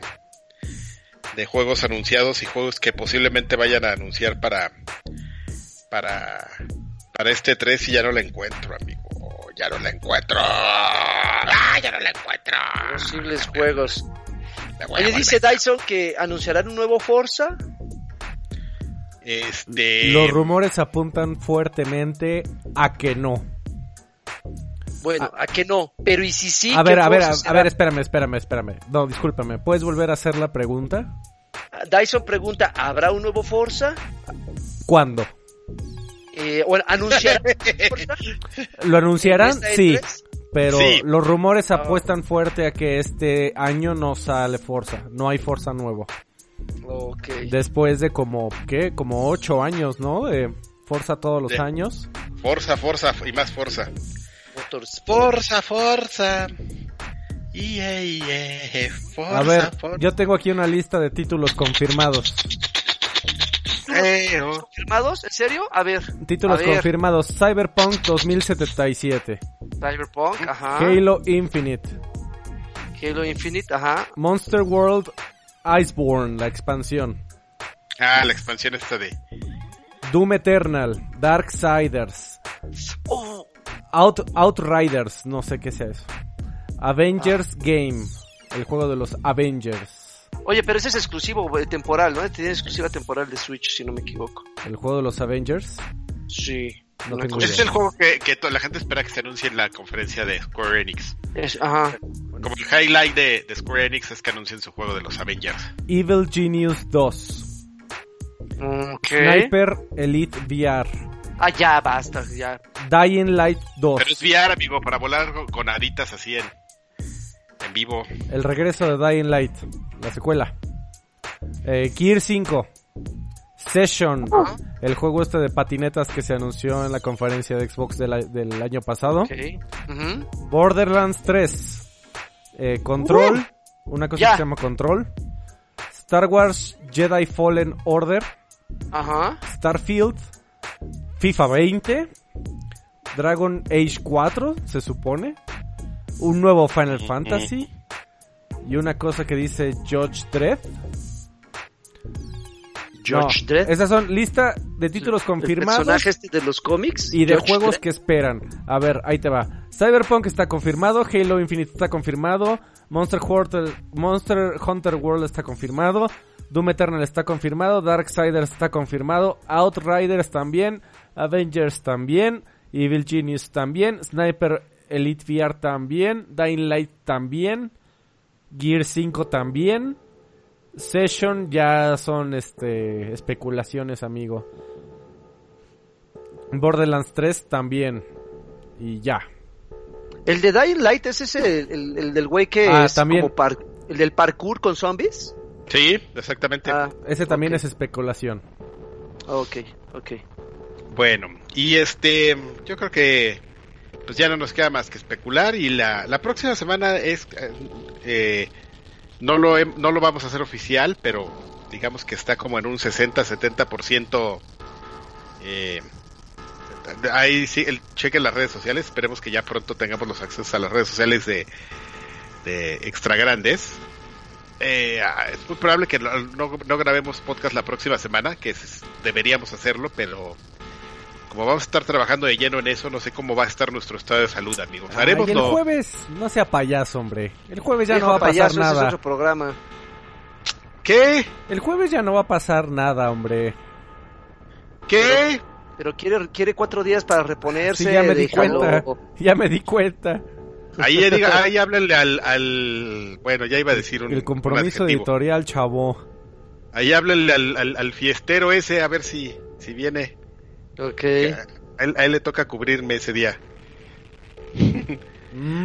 de juegos anunciados y juegos que posiblemente vayan a anunciar para, para, para este 3 y ya no la encuentro, amigo. Ya no la encuentro. ¡Ah, ya no la encuentro! Posibles juegos. Oye, dice Dyson que anunciarán un nuevo Forza. Este. Los rumores apuntan fuertemente a que no. Bueno, a que no. Pero ¿y si sí? a ver, ¿qué a ver, a, ver, espérame, espérame, espérame. No, discúlpame. ¿Puedes volver a hacer la pregunta? Dyson pregunta, ¿habrá un nuevo Forza? ¿Cuándo? Eh. (laughs) ¿Lo anunciarán? ¿En esta Sí. E3? Pero Sí. los rumores apuestan fuerte a que este año no sale Forza, no hay Forza nuevo. Después de como, ¿qué? Como ocho años, ¿no? De Forza todos los De- años. Forza, Forza y más Forza. Forza, Forza. Yeah, yeah. Forza, A ver, Forza. yo tengo aquí una lista de títulos confirmados. Eh, oh. ¿Confirmados? ¿En serio? A ver. Títulos a ver. confirmados. Cyberpunk 2077. Cyberpunk, ajá. Halo Infinite. Halo Infinite, ajá. Monster World Iceborne, la expansión. Ah, la expansión esta de. Doom Eternal. Darksiders. Oh, Out, Outriders, no sé qué sea eso. Avengers Ah. Game. El juego de los Avengers. Oye, pero ese es exclusivo eh, temporal, ¿no? Tiene exclusiva temporal de Switch, si no me equivoco. El juego de los Avengers. Sí. No es el juego que, que la gente espera que se anuncie en la conferencia de Square Enix. Es- ajá. Como el highlight de, de Square Enix es que anuncien su juego de los Avengers. Evil Genius 2. Ok. Sniper Elite VR. Ah, ya, basta, ya. Dying Light 2. Pero es VR, amigo, para volar con, haditas así en, en vivo. El regreso de Dying Light. La secuela. Eh, Gear 5. Session. El juego este de patinetas que se anunció en la conferencia de Xbox del, a- del año pasado. Ok. Ujú. Borderlands 3. Eh, Control. Una cosa Ya. que se llama Control. Star Wars Jedi Fallen Order. Ajá. Starfield. FIFA 20. Dragon Age 4, se supone. Un nuevo Final Fantasy. Y una cosa que dice Judge Dredd. George No, Dredd. Esas son lista de títulos confirmados este de los cómics. y de George juegos Dredd. que esperan. A ver, ahí te va. Cyberpunk está confirmado, Halo Infinite está confirmado, Monster Hunter, Monster Hunter World está confirmado, Doom Eternal está confirmado, Darksiders está confirmado, Outriders también, Avengers también, Evil Genius también, Sniper Elite VR también, Dying Light también, Gear 5 también. Session ya son este especulaciones, amigo. Borderlands 3 también. Y ya. El de Dying Light es ese, el, el del güey que Ah, es también. como par- el del parkour con zombies. Sí, exactamente. Ah, Ese también es especulación. ok, ok. Bueno, y este, yo creo que pues ya no nos queda más que especular y la, la próxima semana es, eh, eh, no, lo, hem- no lo vamos a hacer oficial, pero digamos que está como en un 60-70%. Eh, ahí sí, el, chequen las redes sociales, esperemos que ya pronto tengamos los accesos a las redes sociales de, de Extra Grandes. Eh, ah, es muy probable que no, no- grabemos podcast la próxima semana, que deberíamos hacerlo, pero como vamos a estar trabajando de lleno en eso, no sé cómo va a estar nuestro estado de salud, amigos. Haremos Ay, el lo- jueves, no sea payaso, hombre. El jueves ya no va a pasar payaso, ese es nada. otro programa. ¿Qué? El jueves ya no va a pasar nada, hombre. ¿Qué? Pero quiere, quiere cuatro días para reponerse. Sí, ya me di déjalo. cuenta. Ya me di cuenta. Ahí, diga, ahí háblenle al, al- Bueno, ya iba a decir un El compromiso un editorial, chavo. Ahí háblenle al, al- al fiestero ese a ver si, si viene. Ok. A él, a él le toca cubrirme ese día. Mm. (laughs)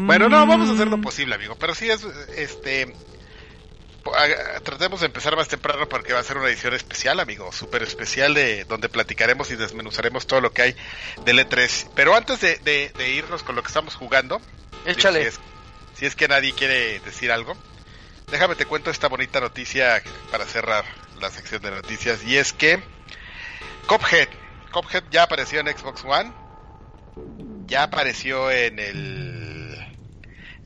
Bueno, no, vamos a hacer lo posible, amigo. Pero sí es, este... Tratemos de empezar más temprano porque va a ser una edición especial, amigo. Súper especial de donde platicaremos y desmenuzaremos todo lo que hay del E3. Pero antes de, de- de irnos con lo que estamos jugando... Échale. Si es, si es que nadie quiere decir algo. Déjame te cuento esta bonita noticia para cerrar la sección de noticias. Y es que... Cophead. Cophead ya apareció en Xbox One. Ya apareció en el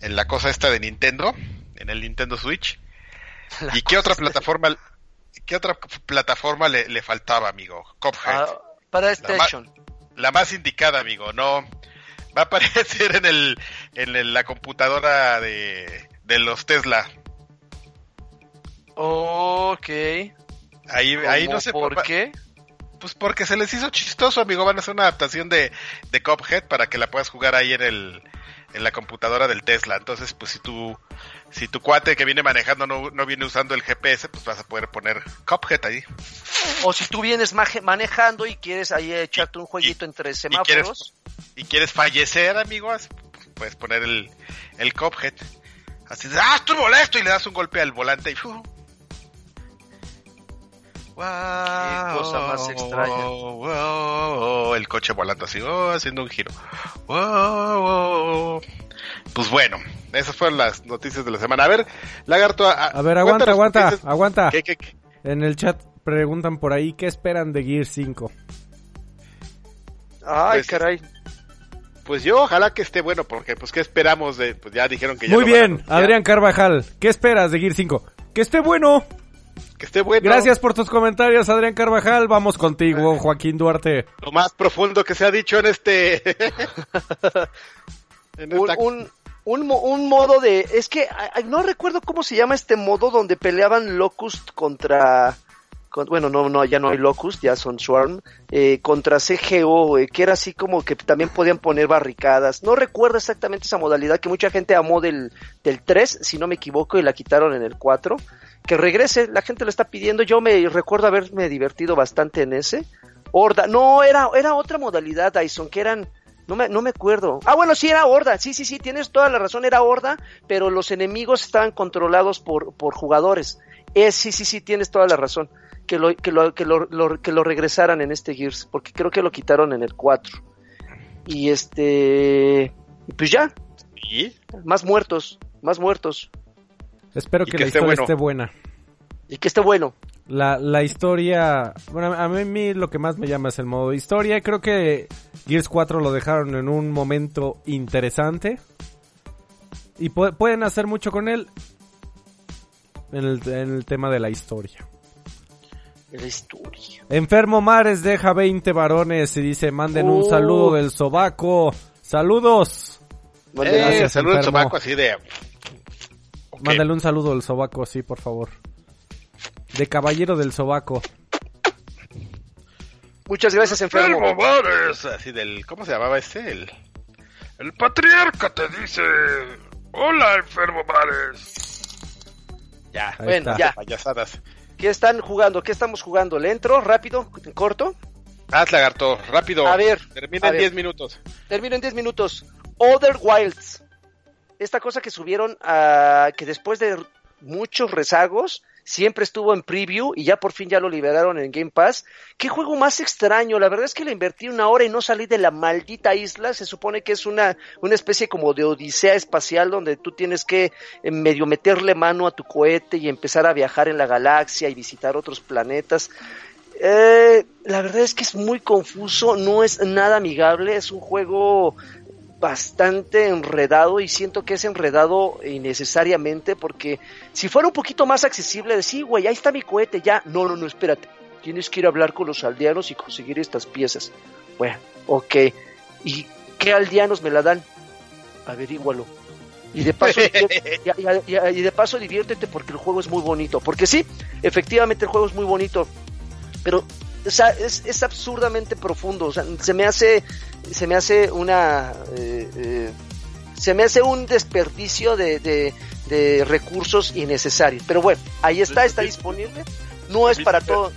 en la cosa esta de Nintendo, en el Nintendo Switch. (laughs) La ¿Y qué otra plataforma qué otra plataforma le, le faltaba, amigo? Cuphead. Ah, para La Station. La más indicada, amigo, no va a aparecer en el en el- la computadora de de los Tesla. Ok. Ahí ahí ¿Cómo no sé por qué. Pues porque se les hizo chistoso, amigo. Van a hacer una adaptación de, de Cuphead para que la puedas jugar ahí en el en la computadora del Tesla. Entonces, pues si tu si tu cuate que viene manejando no, no viene usando el GPS, pues vas a poder poner Cuphead ahí. O si tú vienes manejando y quieres ahí echarte un jueguito entre Y semáforos. quieres, y quieres fallecer, amigo, puedes poner el, el Cuphead. Así de, ah, estoy molesto y le das un golpe al volante y. Wow, cosa más extraña. wow, wow, el coche volando así, oh, haciendo un giro. Wow, wow. Pues bueno, esas fueron las noticias de la semana. A ver, Lagarto, a, A ver, aguanta, aguanta, noticias. aguanta. ¿Qué, qué, qué? En el chat preguntan por ahí, ¿qué esperan de Gear 5? Ay, Pues, caray. Pues yo ojalá que esté bueno, porque pues qué esperamos de, pues ya dijeron que ya Muy lo van a bien. Adrián Carvajal, ¿qué esperas de Gear 5? Que esté bueno. Que esté bueno. Gracias por tus comentarios, Adrián Carvajal. Vamos contigo, Joaquín Duarte. Lo más profundo que se ha dicho en este... (laughs) en Un, esta- un, un, mo- un modo de... Es que ay, no recuerdo cómo se llama este modo donde peleaban Locust contra... con- bueno, no, no, ya no hay Locust, ya son Swarm. eh, contra CGO, eh, que era así como que también podían poner barricadas. No recuerdo exactamente esa modalidad que mucha gente amó del, del 3, si no me equivoco, y la quitaron en el 4. Que regrese, la gente lo está pidiendo. Yo me recuerdo haberme divertido bastante en ese. Horda, no, era, era otra modalidad, Dyson, que eran, no me, no me acuerdo. Ah, bueno, sí, era Horda, sí, sí, sí, tienes toda la razón, era Horda, pero los enemigos estaban controlados por, por jugadores. Eh, sí, sí, sí, tienes toda la razón. Que lo, que lo, que lo, lo- que lo regresaran en este Gears, porque creo que lo quitaron en el 4. Y este, pues ya, ¿Y? más muertos, más muertos. Espero que, que la esté historia bueno. esté buena. Y que esté bueno. La, la historia, bueno, a mí, a mí lo que más me llama es el modo historia. Creo que Gears 4 lo dejaron en un momento interesante. Y pu- pueden hacer mucho con él en el, en el tema de la historia. La historia. Enfermo Mares deja 20 varones y dice, manden un Oh. saludo del sobaco. Saludos. Mándale- Eh, Gracias, saludos sobaco así de... Ok. Mándale un saludo del sobaco, sí, por favor. De caballero del sobaco. Muchas gracias, enfermo. Enfermo así del... ¿Cómo se llamaba este? El... El patriarca te dice... Hola, enfermo Mares. Ya, Ahí Bueno, está. ya. payasadas. ¿Qué están jugando? ¿Qué estamos jugando? ¿Le entro? ¿Rápido? ¿Corto? Haz lagarto, rápido. A ver, Termina a en ver. 10 minutos. Termino en 10 minutos. Other Wilds. Esta cosa que subieron a que después de muchos rezagos siempre estuvo en preview y ya por fin ya lo liberaron en Game Pass. Qué juego más extraño. La verdad es que le invertí una hora y no salí de la maldita isla. Se supone que es una, una especie como de odisea espacial donde tú tienes que eh, medio meterle mano a tu cohete y empezar a viajar en la galaxia y visitar otros planetas. Eh, la verdad es que es muy confuso, no es nada amigable, es un juego bastante enredado y siento que es enredado innecesariamente porque si fuera un poquito más accesible, de sí, güey, ahí está mi cohete, ya, no, no, no, espérate, tienes que ir a hablar con los aldeanos y conseguir estas piezas. Bueno, ok, ¿y qué aldeanos me la dan? Averígualo. Y de paso, diviértete- y- y- y- y de paso diviértete porque el juego es muy bonito. Porque sí, efectivamente el juego es muy bonito. Pero o sea, es, es absurdamente profundo. O sea, se me hace, se me hace una, eh, eh, se me hace un desperdicio de, de, de recursos innecesarios. Pero bueno, ahí está, está disponible. No es para todo.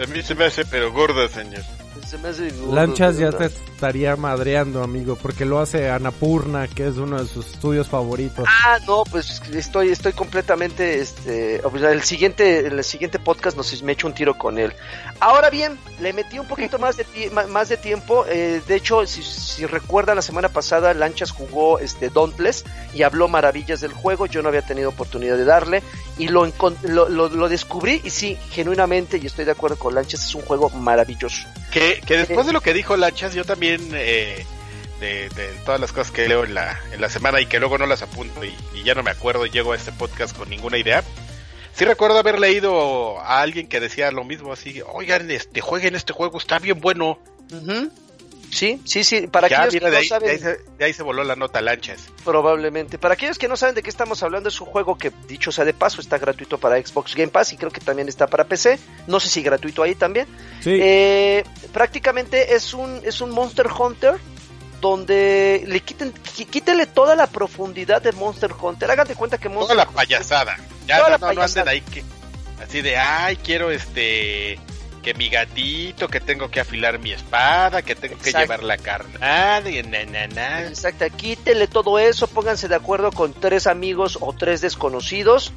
A mí se me hace pero gorda, señor. Se me hace Lanchas ya te estaría madreando, amigo, porque lo hace Anapurna, que es uno de sus estudios favoritos. Ah, no, pues estoy, estoy completamente, este, el siguiente, el siguiente podcast nos me echo un tiro con él. Ahora bien, le metí un poquito más de, más de tiempo. eh, de hecho, si, si recuerdan la semana pasada, Lanchas jugó este Dauntless y habló maravillas del juego. Yo no había tenido oportunidad de darle y lo, lo, lo descubrí y sí, genuinamente y estoy de acuerdo con Lanchas, es un juego maravilloso. Que, que después de lo que dijo Lanchas, yo también, eh, de, de todas las cosas que leo en la, en la semana y que luego no las apunto y, y ya no me acuerdo y llego a este podcast con ninguna idea. Sí recuerdo haber leído a alguien que decía lo mismo, así, oigan, este, jueguen este juego, está bien bueno. Ujú. Sí, sí, sí. Para ya, aquellos mira, que de no ahí, saben, de ahí se, de ahí se voló la nota Lanchas. Probablemente. Para aquellos que no saben de qué estamos hablando, es un juego que, dicho sea de paso, está gratuito para Xbox Game Pass y creo que también está para PC. No sé si gratuito ahí también. Sí, Eh, prácticamente es un, es un Monster Hunter donde le quiten, qui- quítenle toda la profundidad de Monster Hunter. Hagan de cuenta que Toda Monster la payasada. Ya Toda no, la no, no anden payasada. ahí que, así de, ay, quiero este, que mi gatito, que tengo que afilar mi espada, que tengo que llevar la carnada y na, na, na. Exacto, quítele todo eso, pónganse de acuerdo con tres amigos o tres desconocidos.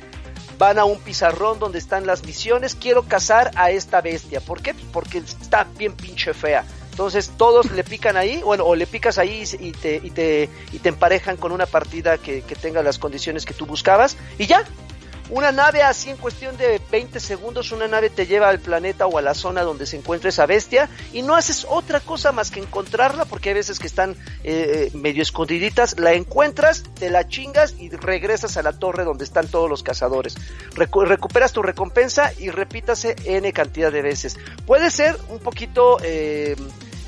Van a un pizarrón donde están las misiones. Quiero cazar a esta bestia. ¿Por qué? Porque está bien pinche fea. Entonces todos le pican ahí, bueno, o le picas ahí y te, y te, y te emparejan con una partida que, que tenga las condiciones que tú buscabas. Y ya, una nave así en cuestión de 20 segundos, una nave te lleva al planeta o a la zona donde se encuentra esa bestia y no haces otra cosa más que encontrarla porque hay veces que están eh, eh, medio escondiditas, la encuentras, te la chingas y regresas a la torre donde están todos los cazadores. Recu- recuperas tu recompensa y repítase n cantidad de veces. Puede ser un poquito... eh,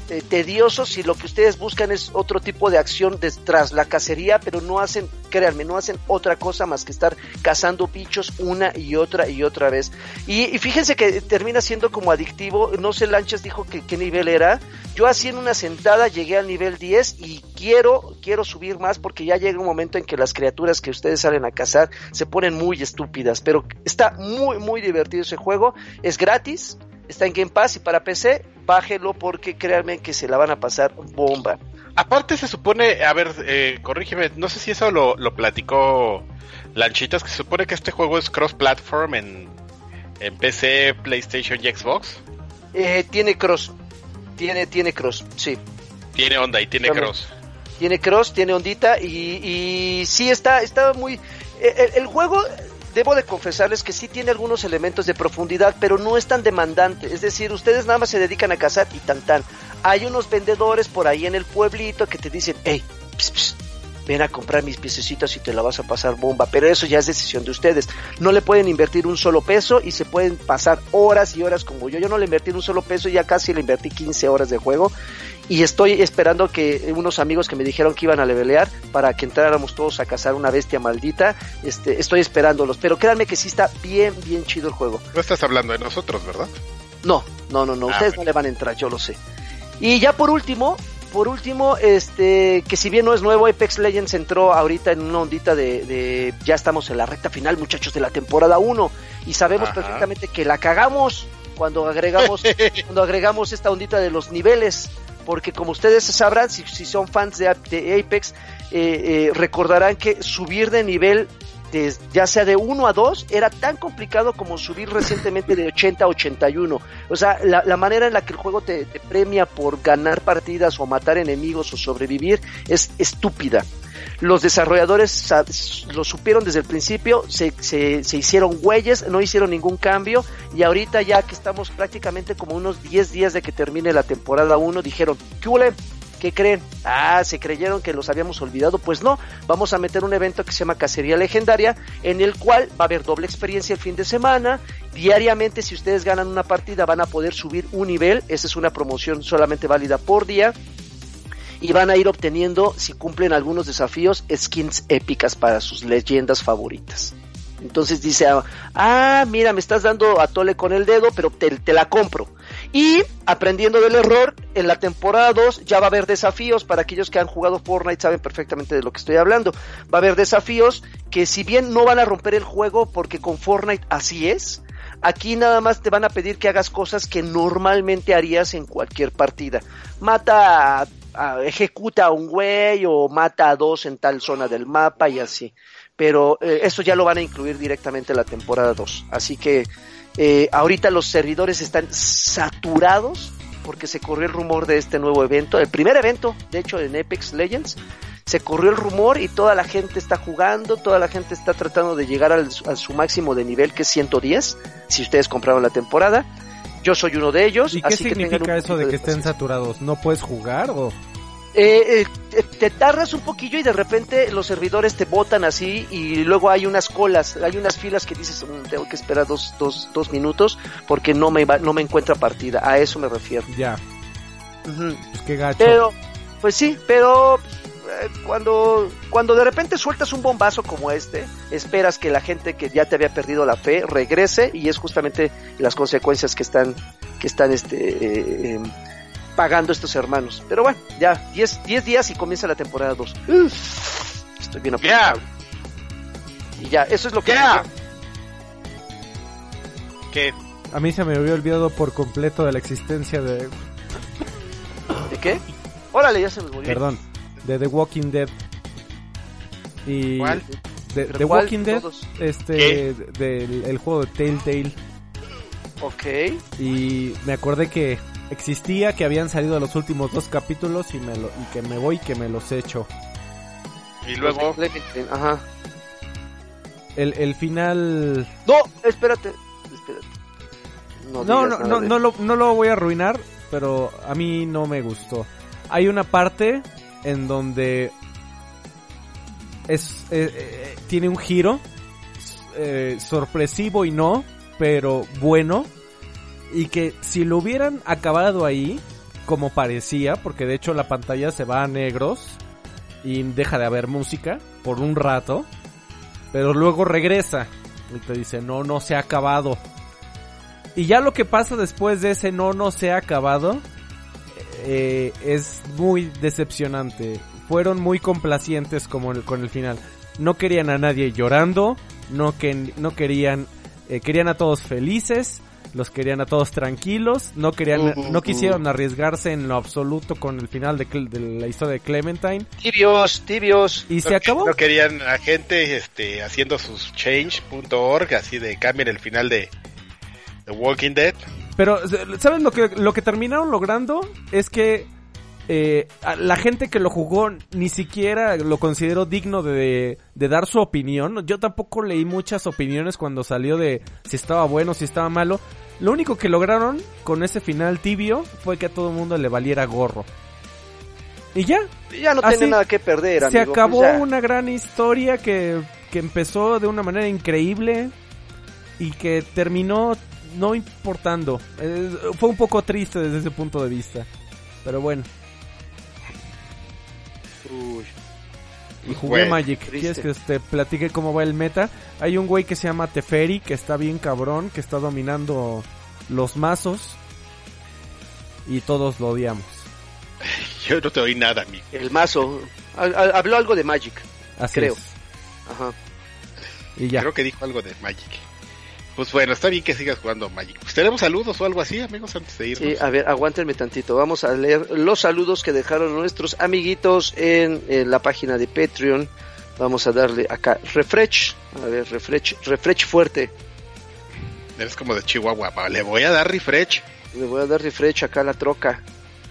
eh, tedioso si lo que ustedes buscan es otro tipo de acción de- tras la cacería, pero no hacen, créanme, no hacen otra cosa más que estar cazando bichos una y otra y otra vez. Y, y fíjense que termina siendo como adictivo, no sé, Lanchas dijo que qué nivel era, yo así en una sentada llegué al nivel 10 y quiero, quiero subir más porque ya llega un momento en que las criaturas que ustedes salen a cazar se ponen muy estúpidas, pero está muy, muy divertido ese juego, es gratis, está en Game Pass y para PC, bájelo porque créanme que se la van a pasar bomba. Aparte se supone, a ver, eh, corrígeme, no sé si eso lo, lo platicó Lanchitas, que se supone que este juego es cross-platform en, en PC, PlayStation y Xbox. Eh, tiene cross, tiene, tiene cross, sí. Tiene onda y tiene También. cross. tiene cross, tiene ondita y, y sí está, está muy... El, el juego, debo de confesarles que sí tiene algunos elementos de profundidad, pero no es tan demandante. Es decir, ustedes nada más se dedican a cazar y tan tan. Hay unos vendedores por ahí en el pueblito que te dicen, hey, ps, ps, ven a comprar mis piececitos y te la vas a pasar bomba. Pero eso ya es decisión de ustedes. No le pueden invertir un solo peso y se pueden pasar horas y horas como yo. Yo no le invertí un solo peso, ya casi le invertí 15 horas de juego y estoy esperando que unos amigos que me dijeron que iban a levelear para que entráramos todos a cazar una bestia maldita, este, estoy esperándolos, pero créanme que sí está bien, bien chido el juego. No estás hablando de nosotros, ¿verdad? No, no, no, no, Ah, ustedes bueno. no le van a entrar, yo lo sé. Y ya por último, por último, este, que si bien no es nuevo, Apex Legends entró ahorita en una ondita de, de ya estamos en la recta final, muchachos, de la temporada 1 y sabemos Ajá. perfectamente que la cagamos cuando agregamos (laughs) cuando agregamos esta ondita de los niveles, porque como ustedes sabrán, si, son fans de, de Apex, eh, eh, recordarán que subir de nivel, ya sea de 1 a 2, era tan complicado como subir recientemente de 80 a 81. O sea, la, manera en la que el juego te, premia por ganar partidas o matar enemigos o sobrevivir es estúpida. Los desarrolladores sa- lo supieron desde el principio, se, se, se hicieron güeyes, no hicieron ningún cambio y ahorita ya que estamos prácticamente como unos 10 días de que termine la temporada 1, dijeron, ¿qué? ¿Qué creen? Ah, se creyeron que los habíamos olvidado. Pues no, vamos a meter un evento que se llama Cacería Legendaria, en el cual va a haber doble experiencia el fin de semana. Diariamente, si ustedes ganan una partida, van a poder subir un nivel. Esa es una promoción solamente válida por día y van a ir obteniendo, si cumplen algunos desafíos, skins épicas para sus leyendas favoritas. Entonces dice, ah, mira, me estás dando a tole con el dedo, pero te, te la compro. Y aprendiendo del error, en la temporada 2 ya va a haber desafíos. Para aquellos que han jugado Fortnite saben perfectamente de lo que estoy hablando. Va a haber desafíos que si bien no van a romper el juego, porque con Fortnite así es, Aquí nada más te van a pedir que hagas cosas que normalmente harías en cualquier partida. Mata, a- ejecuta a un güey o mata a dos en tal zona del mapa y así. Pero eh, eso ya lo van a incluir directamente en la temporada 2. Así que eh, ahorita los servidores están saturados porque se corrió el rumor de este nuevo evento. El primer evento, de hecho, en Apex Legends. Se corrió el rumor y toda la gente está jugando, toda la gente está tratando de llegar al- a su máximo de nivel que es 110, si ustedes compraron la temporada. Yo soy uno de ellos. ¿Y qué así que tengan significa un eso de que estén saturados? ¿No puedes jugar o...? Eh, eh, te, tardas un poquillo y de repente los servidores te botan así y luego hay unas colas, hay unas filas que dices, "Mm, tengo que esperar dos, dos, dos minutos porque no me, va- no me encuentra partida. A eso me refiero. Ya, pues qué gacho. Pero, pues sí, pero eh, cuando, cuando de repente sueltas un bombazo como este, esperas que la gente que ya te había perdido la fe regrese y es justamente las consecuencias que están, que están este, eh, em, pagando estos hermanos. Pero bueno, ya 10 10 días y comienza la temporada 2. Estoy bien Ya. apretado. Y ya, eso es lo que... Ya. ¿Qué? A mí se me había olvidado por completo de la existencia de... ¿De qué? Órale, ya se me murió. Perdón, de The Walking Dead. Y... ¿Cuál? De, ¿Pero The cuál? Walking Dead, Todos. este, del el juego de Telltale. Ok. Y me acordé que existía, que habían salido los últimos dos capítulos y, me lo, y que me voy y que me los echo. Y luego, Ajá. El, el final... No, espérate. Espérate. No, No, no, nada no, de- no, lo, no lo voy a arruinar, pero a mí no me gustó. Hay una parte en donde es eh, eh, tiene un giro eh, sorpresivo y no, pero bueno. Y que si lo hubieran acabado ahí, como parecía, porque de hecho la pantalla se va a negros y deja de haber música por un rato, pero luego regresa y te dice, no, no se ha acabado. Y ya lo que pasa después de ese no, no se ha acabado, eh, es muy decepcionante. Fueron muy complacientes como con el final. No querían a nadie llorando, no, que, no querían, eh, querían a todos felices, los querían a todos tranquilos, no querían, no quisieron arriesgarse en lo absoluto con el final de, la historia de Clementine. Tibios, tibios. Y se no, acabó. no querían a gente este, haciendo sus change.org, así de cambien el final de The Walking Dead. Pero, ¿sabes lo que, lo que terminaron logrando? Es que eh, la gente que lo jugó ni siquiera lo consideró digno de, de dar su opinión. Yo tampoco leí muchas opiniones cuando salió de si estaba bueno, si estaba malo. Lo único que lograron con ese final tibio fue que a todo el mundo le valiera gorro. Y ya, Ya no tiene nada que perder, se acabó pues ya. una gran historia que, que empezó de una manera increíble y que terminó no importando. Eh, fue un poco triste desde ese punto de vista. Pero bueno, y jugué Magic. triste. ¿Quieres que te platique cómo va el meta? Hay un güey que se llama Teferi, que está bien cabrón, que está dominando los mazos. Y todos lo odiamos. (laughs) Yo no te oí nada, amigo. el mazo. Ha- ha- Habló algo de Magic. Así Creo. es. Ajá. Y ya. Creo que dijo algo de Magic. Pues bueno, está bien que sigas jugando Magic. Pues tenemos saludos o algo así, amigos, antes de irnos. Sí, a ver, aguántenme tantito. Vamos a leer los saludos que dejaron nuestros amiguitos en, en la página de Patreon. Vamos a darle acá refresh. A ver, refresh, refresh fuerte. Eres como de Chihuahua. Le voy a dar refresh. Le voy a dar refresh acá a la troca.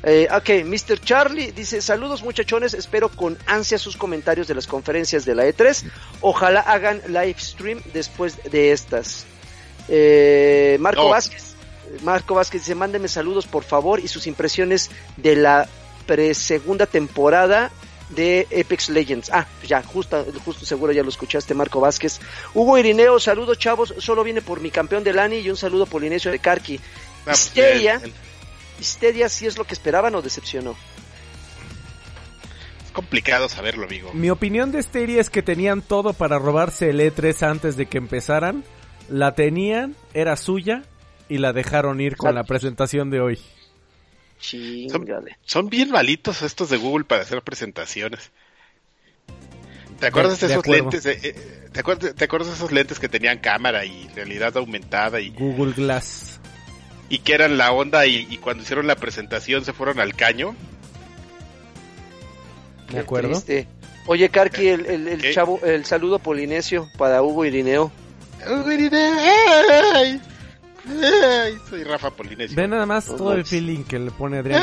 Eh, ok, Mr. Charlie dice, saludos muchachones, espero con ansia sus comentarios de las conferencias de la E3. Ojalá hagan live stream después de estas. Eh, Marco No. Vázquez. Marco Vázquez dice, mándenme saludos por favor y sus impresiones de la pre-segunda temporada de Apex Legends. Ah, ya, justo, justo seguro ya lo escuchaste, Marco Vázquez. Hugo Irineo, saludos chavos, solo viene por mi campeón del ANI y un saludo polinesio de Karki. Ah, pues, Histeria. el- el- Histeria, si es lo que esperaban o decepcionó. es complicado saberlo, amigo. Mi opinión de Stadia es que tenían todo para robarse el E3 antes de que empezaran. La tenían, era suya y la dejaron ir con la presentación de hoy. Chingale. Son bien malitos estos de Google para hacer presentaciones. ¿Te acuerdas de, de esos acuerdo. lentes? de- eh, ¿te, acuerdas, ¿Te acuerdas de esos lentes que tenían cámara y realidad aumentada y, Google Glass. y que eran la onda y, y cuando hicieron la presentación se fueron al caño? ¿De acuerdo? triste. Oye, Karki, el, el, el ¿Qué? chavo, el saludo polinesio para Hugo Irineo. ¡Ay! ¡Ay! Soy Rafa Polinesio. Ve nada más todo el feeling que le pone Adrián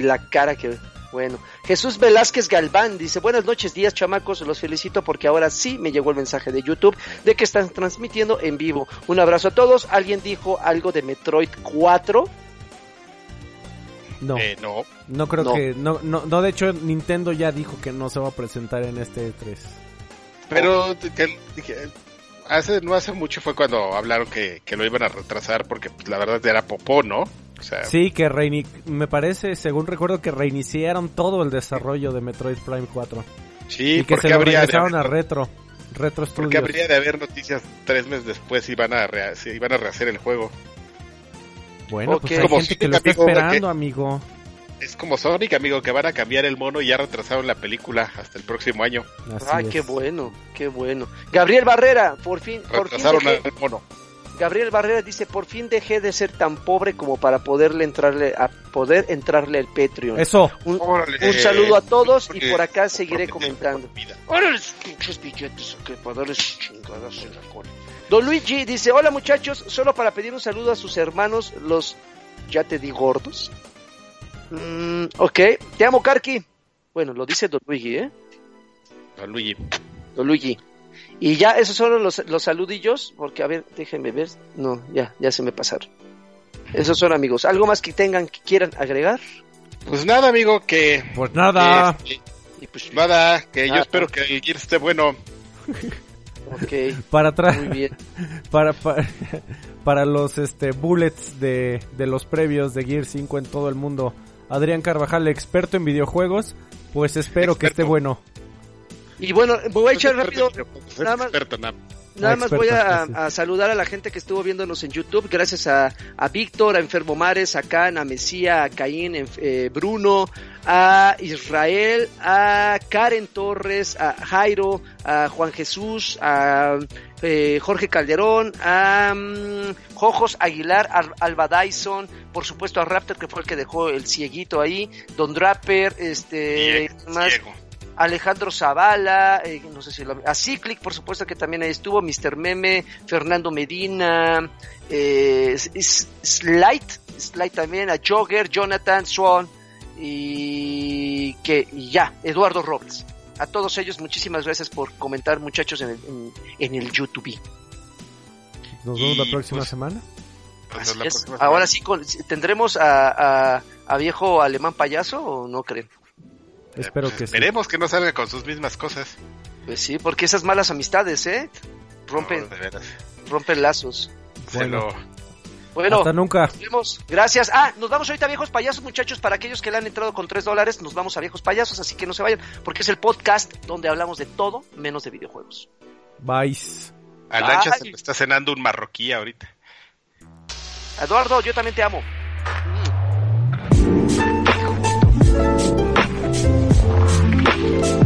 la cara que... Bueno, Jesús Velázquez Galván dice, buenas noches, días chamacos, los felicito porque ahora sí me llegó el mensaje de YouTube de que están transmitiendo en vivo. Un abrazo a todos. ¿Alguien dijo algo de Metroid 4? No, Eh, no. no creo no. que... No, no, no, de hecho Nintendo ya dijo que no se va a presentar en este E3. Pero que- que- hace no hace mucho fue cuando hablaron que, que lo iban a retrasar porque pues, la verdad era popó, ¿no? O sea, Sí, que reini me parece, según recuerdo, que reiniciaron todo el desarrollo de Metroid Prime 4. sí, y que porque se lo regresaron a Retro. Retro porque Studios. habría de haber noticias tres meses después si van a rea- si iban a rehacer el juego. Bueno, Ok. pues hay Como gente que lo está esperando, amigo. Es como Sonic, amigo, que van a cambiar el mono y ya retrasaron la película hasta el próximo año. Así Ay, es. qué bueno, qué bueno. Gabriel Barrera, por fin, por fin Retrasaron dejé, al mono. Gabriel Barrera dice, por fin dejé de ser tan pobre como para poderle entrarle a poder entrarle al Patreon. Eso. Un, Órale. un saludo a todos y por acá seguiré comentando. Órale, pinches billetes, que para darles chingadas en la cola. Don Luigi dice, hola muchachos, solo para pedir un saludo a sus hermanos, los ya te di gordos. Mm, ok, te amo Karki. Bueno, lo dice Don Luigi, ¿eh? A Luigi. Don Luigi. Y ya, esos son los, los saludillos, porque a ver, déjenme ver. No, ya, ya se me pasaron. Esos son amigos. ¿Algo más que tengan que quieran agregar? Pues nada, amigo, que... Pues nada. que- Y pues, nada, que yo espero que el Gear esté bueno. ok, (laughs) Para atrás. muy bien. (laughs) para, para, (laughs) para los este bullets de, de los previos de Gear 5 en todo el mundo. Adrián Carvajal, experto en videojuegos, pues espero que esté bueno. Y bueno, me voy a echar rápido. Nada más- experto, nada. Nada Ah, más voy a, saludar a la gente que estuvo viéndonos en YouTube. Gracias a, a Víctor, a Enfermo Mares, a Can, a Mesía, a Caín, eh, Bruno, a Israel, a Karen Torres, a Jairo, a Juan Jesús, a eh, Jorge Calderón, a mm, Jojos Aguilar, a Alba Dyson, por supuesto a Raptor que fue el que dejó el cieguito ahí, Don Draper, este, más. Alejandro Zavala, eh, no sé si lo, a Cyclic, por supuesto que también ahí estuvo, Mr. Meme, Fernando Medina, eh, Slight también, a Jogger, Jonathan Swan y que y ya, Eduardo Robles. A todos ellos muchísimas gracias por comentar muchachos en el, en, en el YouTube. Nos vemos Y, la próxima pues, semana. Pues la próxima Ahora semana. sí, con- ¿tendremos a, a, a viejo alemán payaso o no creen? Espero que sí. Esperemos que no salga con sus mismas cosas. Pues sí, porque esas malas amistades, ¿eh? Rompen, No, de veras. rompen lazos. Se Bueno. lo- bueno, hasta nunca. Nos vemos. Gracias. Ah, nos vamos ahorita a Viejos Payasos, muchachos. Para aquellos que le han entrado con 3 dólares, nos vamos a Viejos Payasos, así que no se vayan, porque es el podcast donde hablamos de todo menos de videojuegos. Bye. A Lancha se está cenando un marroquí ahorita. Eduardo, yo también te amo. Mm.